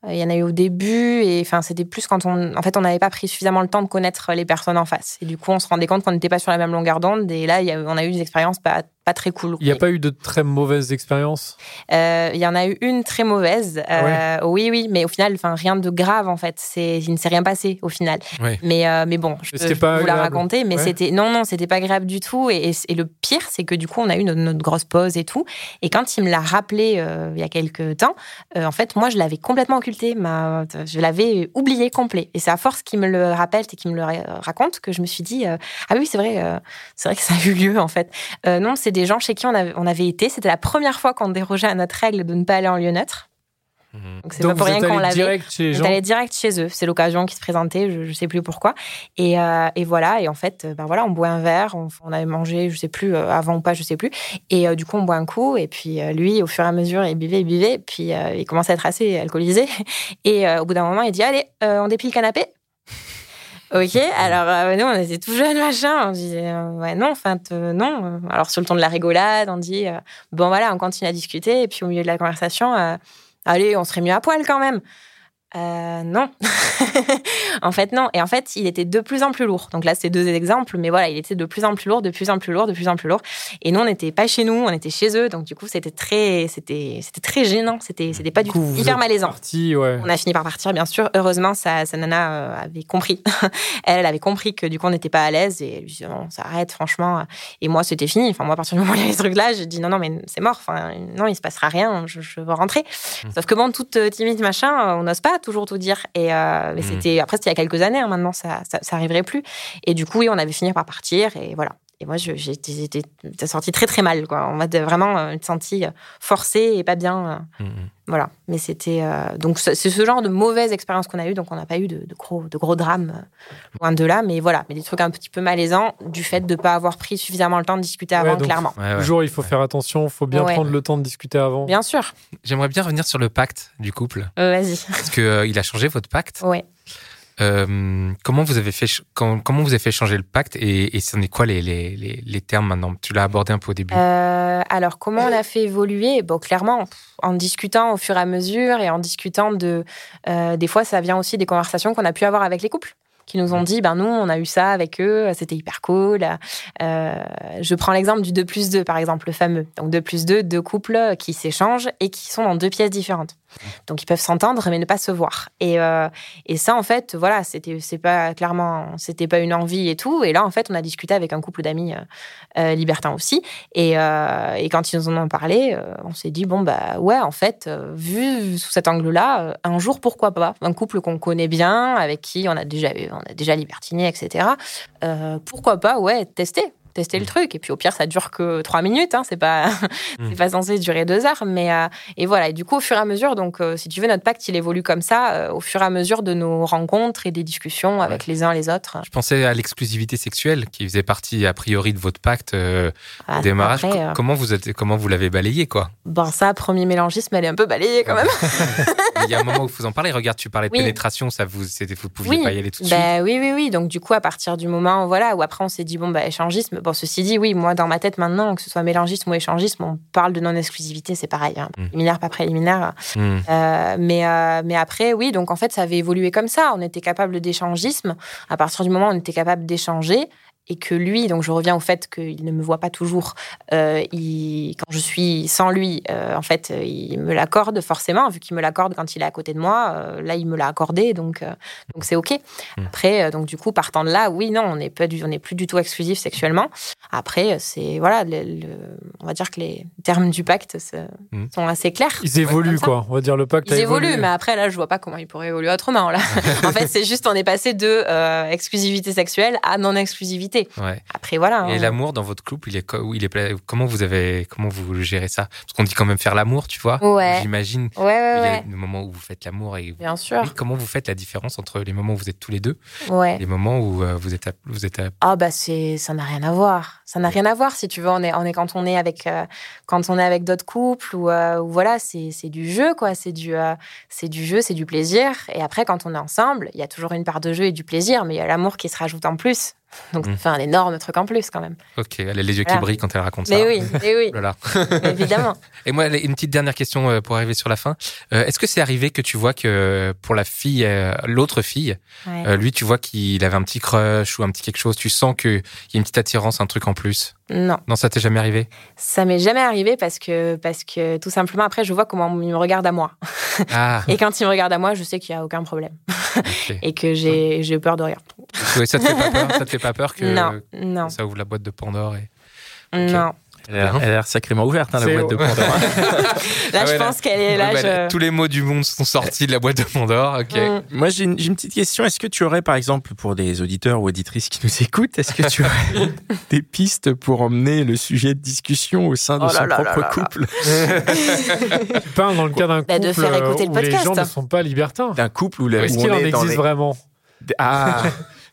il y en a eu au début et enfin c'était plus quand on, en fait, on n'avait pas pris suffisamment le temps de connaître les personnes en face et du coup on se rendait compte qu'on n'était pas sur la même longueur d'onde et là on a eu des expériences pas, pas très cool.
Il n'y a pas eu de très mauvaises expériences?
Euh, Il y en a eu une très mauvaise.
Ah
Euh, Oui, oui, mais au final, enfin rien de grave en fait. C'est, il ne s'est rien passé au final.
Ouais.
Mais, euh, mais bon, je peux, je
pas
peux vous la raconter. Mais
Ouais.
c'était non, non, c'était pas agréable du tout. Et, et, et le pire, c'est que du coup, on a eu notre, notre grosse pause et tout. Et quand il me l'a rappelé il y a quelques temps, en fait, moi, je l'avais complètement occulté. Ma, je l'avais oublié complet. Et c'est à force qu'il me le rappelle et qu'il me le ra- raconte que je me suis dit ah oui, c'est vrai, c'est vrai que ça a eu lieu en fait. Non, c'est des gens chez qui on avait, on avait été. C'était la première fois qu'on dérogeait à notre règle de ne pas aller en lieu neutre.
Mhm.
Donc c'est pas pour
vous
rien
êtes
qu'on
allé
l'avait.
direct chez les
On
gens
allé direct chez eux. C'est l'occasion qui se présentait, je, je sais plus pourquoi. Et, euh, et voilà. Et en fait, euh, ben voilà, on boit un verre, on, on avait mangé, je sais plus euh, avant ou pas, je sais plus. Et euh, du coup, on boit un coup. Et puis euh, lui, au fur et à mesure, il buvait, il buvait. Puis euh, il commençait à être assez alcoolisé. Et euh, au bout d'un moment, il dit allez, euh, on déplie le canapé. Ok, alors euh, nous on était tout jeunes, machin. On disait euh, ouais, non, enfin, euh, non. Alors sur le ton de la rigolade, on dit euh, bon voilà, on continue à discuter. Et puis au milieu de la conversation, euh, allez, on serait mieux à poil quand même. Euh, non. en fait, non. Et en fait, il était de plus en plus lourd. Donc là, c'est deux exemples, mais voilà, il était de plus en plus lourd, de plus en plus lourd, de plus en plus lourd. Et nous, on n'était pas chez nous, on était chez eux. Donc du coup, c'était très, c'était, c'était très gênant. C'était, c'était pas du
coup,
tout hyper malaisant.
Parti, ouais.
On a fini par partir, bien sûr. Heureusement, sa, sa nana euh, avait compris. elle, elle avait compris que du coup, on n'était pas à l'aise et elle lui dit non, ça arrête, franchement. Et moi, c'était fini. Enfin, moi, à partir du moment où il y avait ce truc-là, j'ai dit non, non, mais c'est mort. Enfin, non, il se passera rien. Je, je veux rentrer. Sauf que bon, toute euh, timide, machin, euh, on n'ose pas toujours tout dire. Et euh, mais
Mhm.
c'était après, c'était il y a quelques années. hein, maintenant, ça, ça, ça arriverait plus. Et du coup, oui, on avait fini par partir. Et voilà. Et moi, je- j'étais sortie très très mal, quoi. On m'a vraiment euh, senti forcée et pas bien. euh,
Mhm.
voilà, mais c'était euh, donc c'est ce genre de mauvaise expérience qu'on a eu, donc on n'a pas eu de, de gros de gros drames euh, loin de là, mais voilà, mais des trucs un petit peu malaisants du fait de ne pas avoir pris suffisamment le temps de discuter avant,
Ouais, donc-
clairement.
Ouais, ouais.
Toujours, il faut faire attention, il faut bien
Ouais.
prendre le temps de discuter avant.
Bien sûr,
J'aimerais bien revenir sur le pacte du couple.
Euh, vas-y.
Parce que euh, il a changé votre pacte.
Ouais.
Euh, comment vous avez fait quand- comment vous avez fait changer le pacte et, et c'en est quoi les, les, les, les termes maintenant? Tu l'as abordé un peu au début.
Euh, alors comment on a fait évoluer? Bon, clairement, en discutant au fur et à mesure et en discutant de, euh, des fois, ça vient aussi des conversations qu'on a pu avoir avec les couples qui nous ont dit, ben nous, on a eu ça avec eux, c'était hyper cool. Euh, je prends l'exemple du 2 plus 2, par exemple, le fameux. Donc 2 plus 2, deux couples qui s'échangent et qui sont dans deux pièces différentes. Donc ils peuvent s'entendre mais ne pas se voir. Et, euh, et ça, en fait, voilà, c'était c'est pas clairement, c'était pas une envie et tout. Et là, en fait, on a discuté avec un couple d'amis euh, euh, libertins aussi. Et, et quand ils nous en ont parlé, on s'est dit bon bah ouais, en fait, vu sous cet angle-là, un jour pourquoi pas? Un couple qu'on connaît bien, avec qui on a déjà on a déjà libertiné, etc. Pourquoi pas ouais tester tester le truc. Et puis au pire ça dure que trois minutes hein, c'est pas c'est pas censé durer deux heures. Mais euh, et voilà. Et du coup au fur et à mesure donc euh, si tu veux notre pacte il évolue comme ça euh, au fur et à mesure de nos rencontres et des discussions avec les uns les autres.
Je pensais à l'exclusivité sexuelle qui faisait partie a priori de votre pacte
Ah,
au démarrage.
après,
Comment vous êtes, comment vous l'avez balayé quoi?
Bon, ça, premier mélangisme, elle est un peu balayée quand même.
Il y a un moment où vous en parlez. Regarde, tu parlais de
Oui.
pénétration, ça vous, c'était, vous pouviez
Oui.
pas y aller tout de
Bah, oui, oui, oui. Donc, du coup, à partir du moment voilà, où après on s'est dit, bon, bah, échangisme. Bon, ceci dit, oui, moi, dans ma tête maintenant, que ce soit mélangisme ou échangisme, on parle de non-exclusivité, c'est pareil. Hein. Préliminaire, pas préliminaire.
suite. Hmm.
Euh, mais, euh, mais après, oui, donc en fait, ça avait évolué comme ça. On était capable d'échangisme. À partir du moment où on était capable d'échanger, et que lui, donc je reviens au fait qu'il ne me voit pas toujours, euh, il, quand je suis sans lui, euh, en fait, euh, il me l'accorde forcément, vu qu'il me l'accorde quand il est à côté de moi, euh, là, il me l'a accordé, donc donc c'est OK.
Mm.
Après, donc du coup, partant de là, oui, non, on n'est pas du, on n'est plus du tout exclusif sexuellement. Après, c'est, voilà, le- le- on va dire que les termes du pacte se-
Mm.
sont assez clairs.
Ils évoluent, quoi. On va dire le pacte
Ils évoluent,
évolué.
mais après, là, je vois pas comment ils pourraient évoluer autrement. Là. en fait, c'est juste, on est passé de exclusivité sexuelle à non-exclusivité.
Ouais.
Après, voilà.
Et
hein.
l'amour dans votre couple, il est, il comment vous avez, comment vous gérez ça? Parce qu'on dit quand même faire l'amour, tu vois.
Ouais.
J'imagine.
Ouais, ouais,
Il y a des moments où vous faites l'amour et
Bien sûr.
Oui, comment vous faites la différence entre les moments où vous êtes tous les deux et les moments où euh, vous êtes, à- vous êtes à-
Ah bah c'est ça n'a rien à voir. Ça n'a rien à voir si tu veux. On est, on est quand on est avec euh, quand on est avec d'autres couples ou euh, voilà c'est c'est du jeu quoi. C'est du euh, c'est du jeu, c'est du plaisir. Et après quand on est ensemble, il y a toujours une part de jeu et du plaisir, mais il y a l'amour qui se rajoute en plus. Donc ça
Mm.
fait un énorme truc en plus quand même.
Ok, elle a les yeux qui
Voilà.
brillent quand elle raconte ça.
Mais oui, mais oui,
Oh là là.
évidemment.
Et moi, une petite dernière question euh, pour arriver sur la fin. Euh, Est-ce que c'est arrivé que tu vois que pour la fille, euh, l'autre fille,
Ouais.
euh, lui, tu vois qu'il avait un petit crush ou un petit quelque chose, tu sens qu'il y a une petite attirance, un truc en plus?
Non.
Non, ça t'est jamais arrivé?
Ça m'est jamais arrivé parce que, parce que tout simplement, après, je vois comment il me regarde à moi.
Ah,
Et quand il me regarde à moi, je sais qu'il n'y a aucun problème. Et que j'ai peur de rien.
Ouais, ça te fait pas peur Ça te fait pas peur que
Non, non,
ça ouvre la boîte de Pandore et...
non.
Elle a l'air- elle a l'air sacrément ouverte, hein, la boîte de Pandore.
Là,
Ah
je pense qu'elle est là.
Ouais, bah,
je-
Tous les mots du monde sont sortis de la boîte de Pandore. Ok.
Mm.
Moi, j'ai une, petite question. Est-ce que tu aurais, par exemple, pour des auditeurs ou auditrices qui nous écoutent, est-ce que tu aurais des pistes pour emmener le sujet de discussion au sein de
Oh là
son
là
propre
là là.
couple?
Tu parles dans le cas d'un couple
Bah, de faire écouter le
où les
podcast.
gens ne sont pas libertins.
D'un couple où,
Oui.
Est-ce qu'il en existe
les...
vraiment?
Ah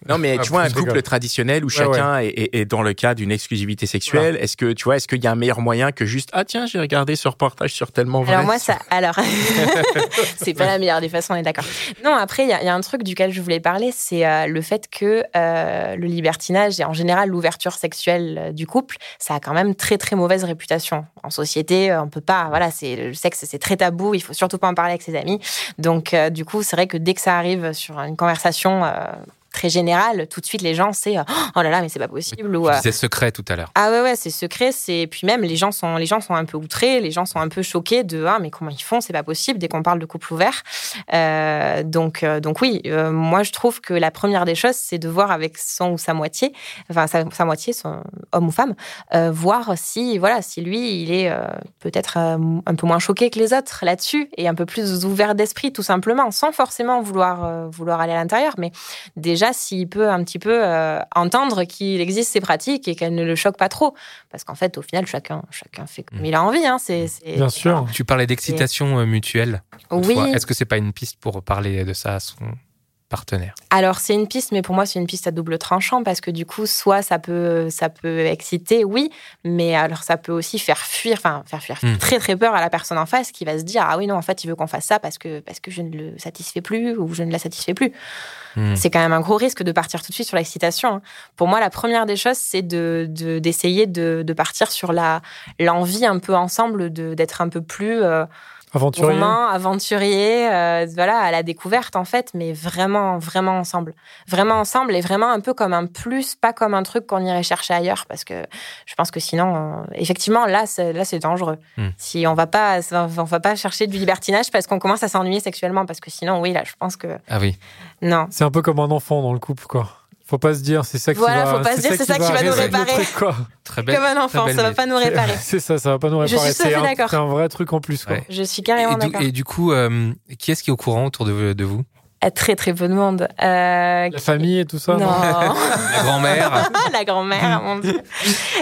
non mais
Ah,
tu vois un couple
rigole.
traditionnel où
Ouais,
chacun Est, est- est dans le cas d'une exclusivité sexuelle. Est-ce que tu vois est-ce qu'il y a un meilleur moyen que juste ah tiens j'ai regardé ce reportage sur tellement vrai?
Alors moi, ça, alors, c'est pas la meilleure des façons, on est d'accord. Non, après, il y, a- il y a un truc duquel je voulais parler, c'est euh, le fait que euh, le libertinage et en général l'ouverture sexuelle euh, du couple, ça a quand même très très mauvaise réputation en société. On peut pas, voilà, c'est le sexe, c'est très tabou. Il faut surtout pas en parler avec ses amis. Donc, euh, du coup, c'est vrai que dès que ça arrive sur une conversation euh, très générale, tout de suite les gens c'est euh, oh là là, mais c'est pas possible ou
Tu
euh,
secret tout à l'heure.
ah ouais ouais c'est secret c'est puis même les gens sont les gens sont un peu outrés les gens sont un peu choqués de ah mais comment ils font c'est pas possible dès qu'on parle de couple ouvert Euh, donc donc oui euh, moi je trouve que la première des choses c'est de voir avec son ou sa moitié enfin sa, sa moitié son homme ou femme euh, voir si voilà si lui il est peut-être un peu moins choqué que les autres là-dessus et un peu plus ouvert d'esprit tout simplement sans forcément vouloir vouloir aller à l'intérieur mais déjà s'il peut un petit peu euh, entendre qu'il existe ces pratiques et qu'elles ne le choquent pas trop. Parce qu'en fait, au final, chacun, chacun fait comme
Mm.
il a envie. Hein. C'est, c'est-
Bien sûr.
Tu parlais d'excitation euh, mutuelle.
Oui.
Est-ce que c'est pas une piste pour parler de ça à son partenaire
Alors, c'est une piste, mais pour moi, c'est une piste à double tranchant parce que du coup, soit ça peut, ça peut exciter, oui, mais alors ça peut aussi faire fuir, enfin, faire fuir
Mm.
très, très peur à la personne en face qui va se dire Ah oui, non, en fait, il veut qu'on fasse ça parce que, parce que je ne le satisfais plus ou je ne la satisfais plus.
Hmm.
C'est quand même un gros risque de partir tout de suite sur l'excitation. hein. Pour moi, la première des choses, c'est de, de- d'essayer de, de partir sur l'envie un peu ensemble d'être un peu plus euh,
Aventurier.
romain, aventurier, euh, voilà, à la découverte en fait, mais vraiment, vraiment ensemble. Vraiment ensemble et vraiment un peu comme un plus, pas comme un truc qu'on irait chercher ailleurs, parce que je pense que sinon, euh, effectivement, là, c'est, là, c'est dangereux.
Hmm.
Si on va pas, on va pas chercher du libertinage parce qu'on commence à s'ennuyer sexuellement, parce que sinon, oui, là, je pense que
Ah oui.
non.
C'est un peu comme un enfant dans le couple, quoi. Faut pas se dire, c'est ça qui
Voilà,
va.
faut pas se dire, c'est ça qui va nous
résoudre le
réparer.
truc, quoi.
Très belle.
Comme un enfant,
belle
ça va pas nous réparer.
C'est ça, ça va pas nous
Je suis
réparer. C'est un,
d'accord.
c'est un vrai truc en plus, quoi.
Ouais.
Je suis
Et
carrément
du,
d'accord.
et du coup, euh, qui est-ce qui est au courant autour de, de vous?
Euh, Très très peu de monde. Euh,
La famille et tout ça.
non.
La grand-mère
la grand-mère, mon Dieu.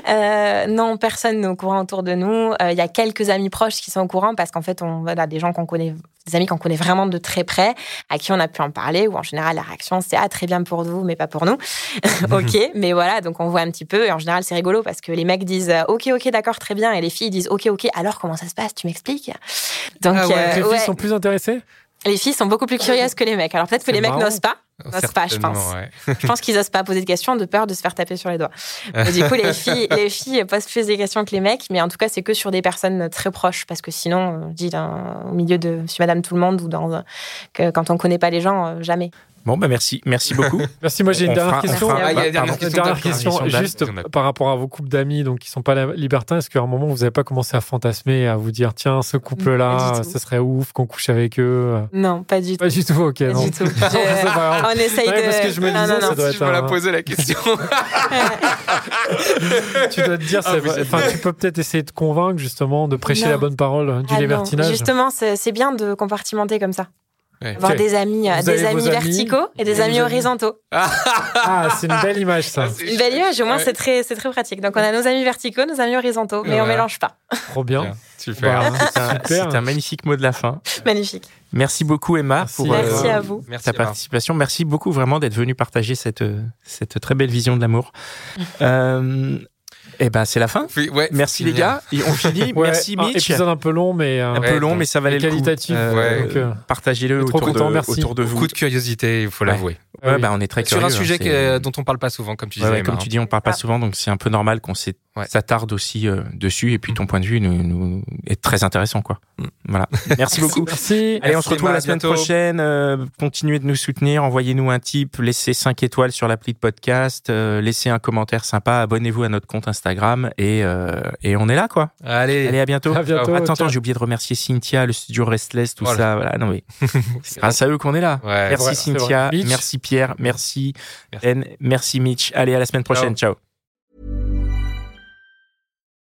Euh, non, personne n'est au courant autour de nous. Euh, Il y a quelques amis proches qui sont au courant parce qu'en fait, on voilà, des gens qu'on connaît, des amis qu'on connaît vraiment de très près, à qui on a pu en parler, ou en général, la réaction, c'est ah, très bien pour vous, mais pas pour nous. ok, mais voilà, donc on voit un petit peu, et en général, c'est rigolo parce que les mecs disent ok, ok, d'accord, très bien, et les filles disent ok, ok, alors comment ça se passe, tu m'expliques? Donc,
Ah ouais,
euh,
Les filles
ouais.
sont plus intéressées?
Les filles sont beaucoup plus curieuses que les mecs. Alors peut-être que les mecs n'osent pas. N'osent pas, je pense.
ouais.
Je pense qu'ils osent pas poser de questions de peur de se faire taper sur les doigts. Du coup, les filles, les filles posent plus des questions que les mecs, mais en tout cas, c'est que sur des personnes très proches, parce que sinon, euh, je dis dans- au milieu de Monsieur Madame Tout le Monde ou dans euh, que, quand on connaît pas les gens, euh, jamais.
Bon, bah merci, merci beaucoup.
Merci. Moi, j'ai une
On
dernière
fera- on
question.
fera-
Ah, une dernière question
dernière question, juste par rapport à vos couples d'amis, donc qui sont pas libertins. Est-ce qu'à un moment vous n'avez pas commencé à fantasmer, à vous dire tiens, ce couple-là, ce serait ouf qu'on couche avec eux?
Non, pas du tout.
Pas du tout. Ok.
Pas
non.
du tout. On essaye
Ouais,
de.
parce que je me
non,
disais,
non,
ça
non.
doit
Si
être
je me la poser la question.
tu dois te dire,
Ah,
ça enfin, tu peux peut-être essayer de convaincre justement de prêcher
Non.
la bonne parole du
Ah non,
libertinage.
Justement, c'est bien de compartimenter comme ça.
Ouais.
Avoir des amis, euh, des amis verticaux et des
et
amis horizontaux.
Ah, c'est une belle image ça.
Une belle image, au moins
Ouais.
c'est très, c'est très pratique. Donc on a nos amis verticaux, nos amis horizontaux, mais on
Voilà.
mélange pas.
Trop bien.
Super.
Bah,
C'est un,
super.
c'est un magnifique mot de la fin.
Magnifique.
Merci beaucoup Emma
Merci.
pour
Merci
euh,
à vous.
Merci.
ta
Emma.
participation. Merci beaucoup vraiment d'être venu partager cette, euh, cette très belle vision de l'amour. euh, et ben c'est la fin.
Oui, ouais,
Merci les gars. Et on finit.
Ouais,
Merci
un
Mitch.
épisode un peu long, mais euh,
Un peu
Ouais,
long, mais ça valait le coup.
qualitatif.
Euh,
ouais.
donc, euh,
Partagez-le autour,
content,
de,
merci.
autour de vous.
Beaucoup de curiosité, il faut
Ouais.
l'avouer.
Ouais,
oui.
bah, on est très
Sur
curieux.
un sujet
hein,
que-
c'est-
dont on parle pas souvent, comme tu disais.
ouais, comme tu dis, on parle pas
Ah.
souvent, donc c'est un peu normal qu'on s'est-
Ouais.
s'attarde aussi euh, dessus. Et puis ton point de vue nous, nous est très intéressant, quoi. Voilà. Merci beaucoup.
Merci.
Allez, on se retrouve la semaine
bientôt.
prochaine. Euh, continuez de nous soutenir. Envoyez-nous un tip. Laissez 5 étoiles sur l'appli de podcast. euh, laissez un commentaire sympa. Abonnez-vous à notre compte Instagram. Et, euh, et on est là, quoi.
Allez,
Allez, à bientôt.
À bientôt.
Attends, attends, j'ai oublié de remercier Cynthia, le studio Restless, tout
Voilà.
ça. Voilà, non mais c'est grâce à eux qu'on est là.
Ouais,
merci Cynthia, merci Pierre, merci
Merci.
Ben, merci Mitch. Allez, à la semaine prochaine. Ciao.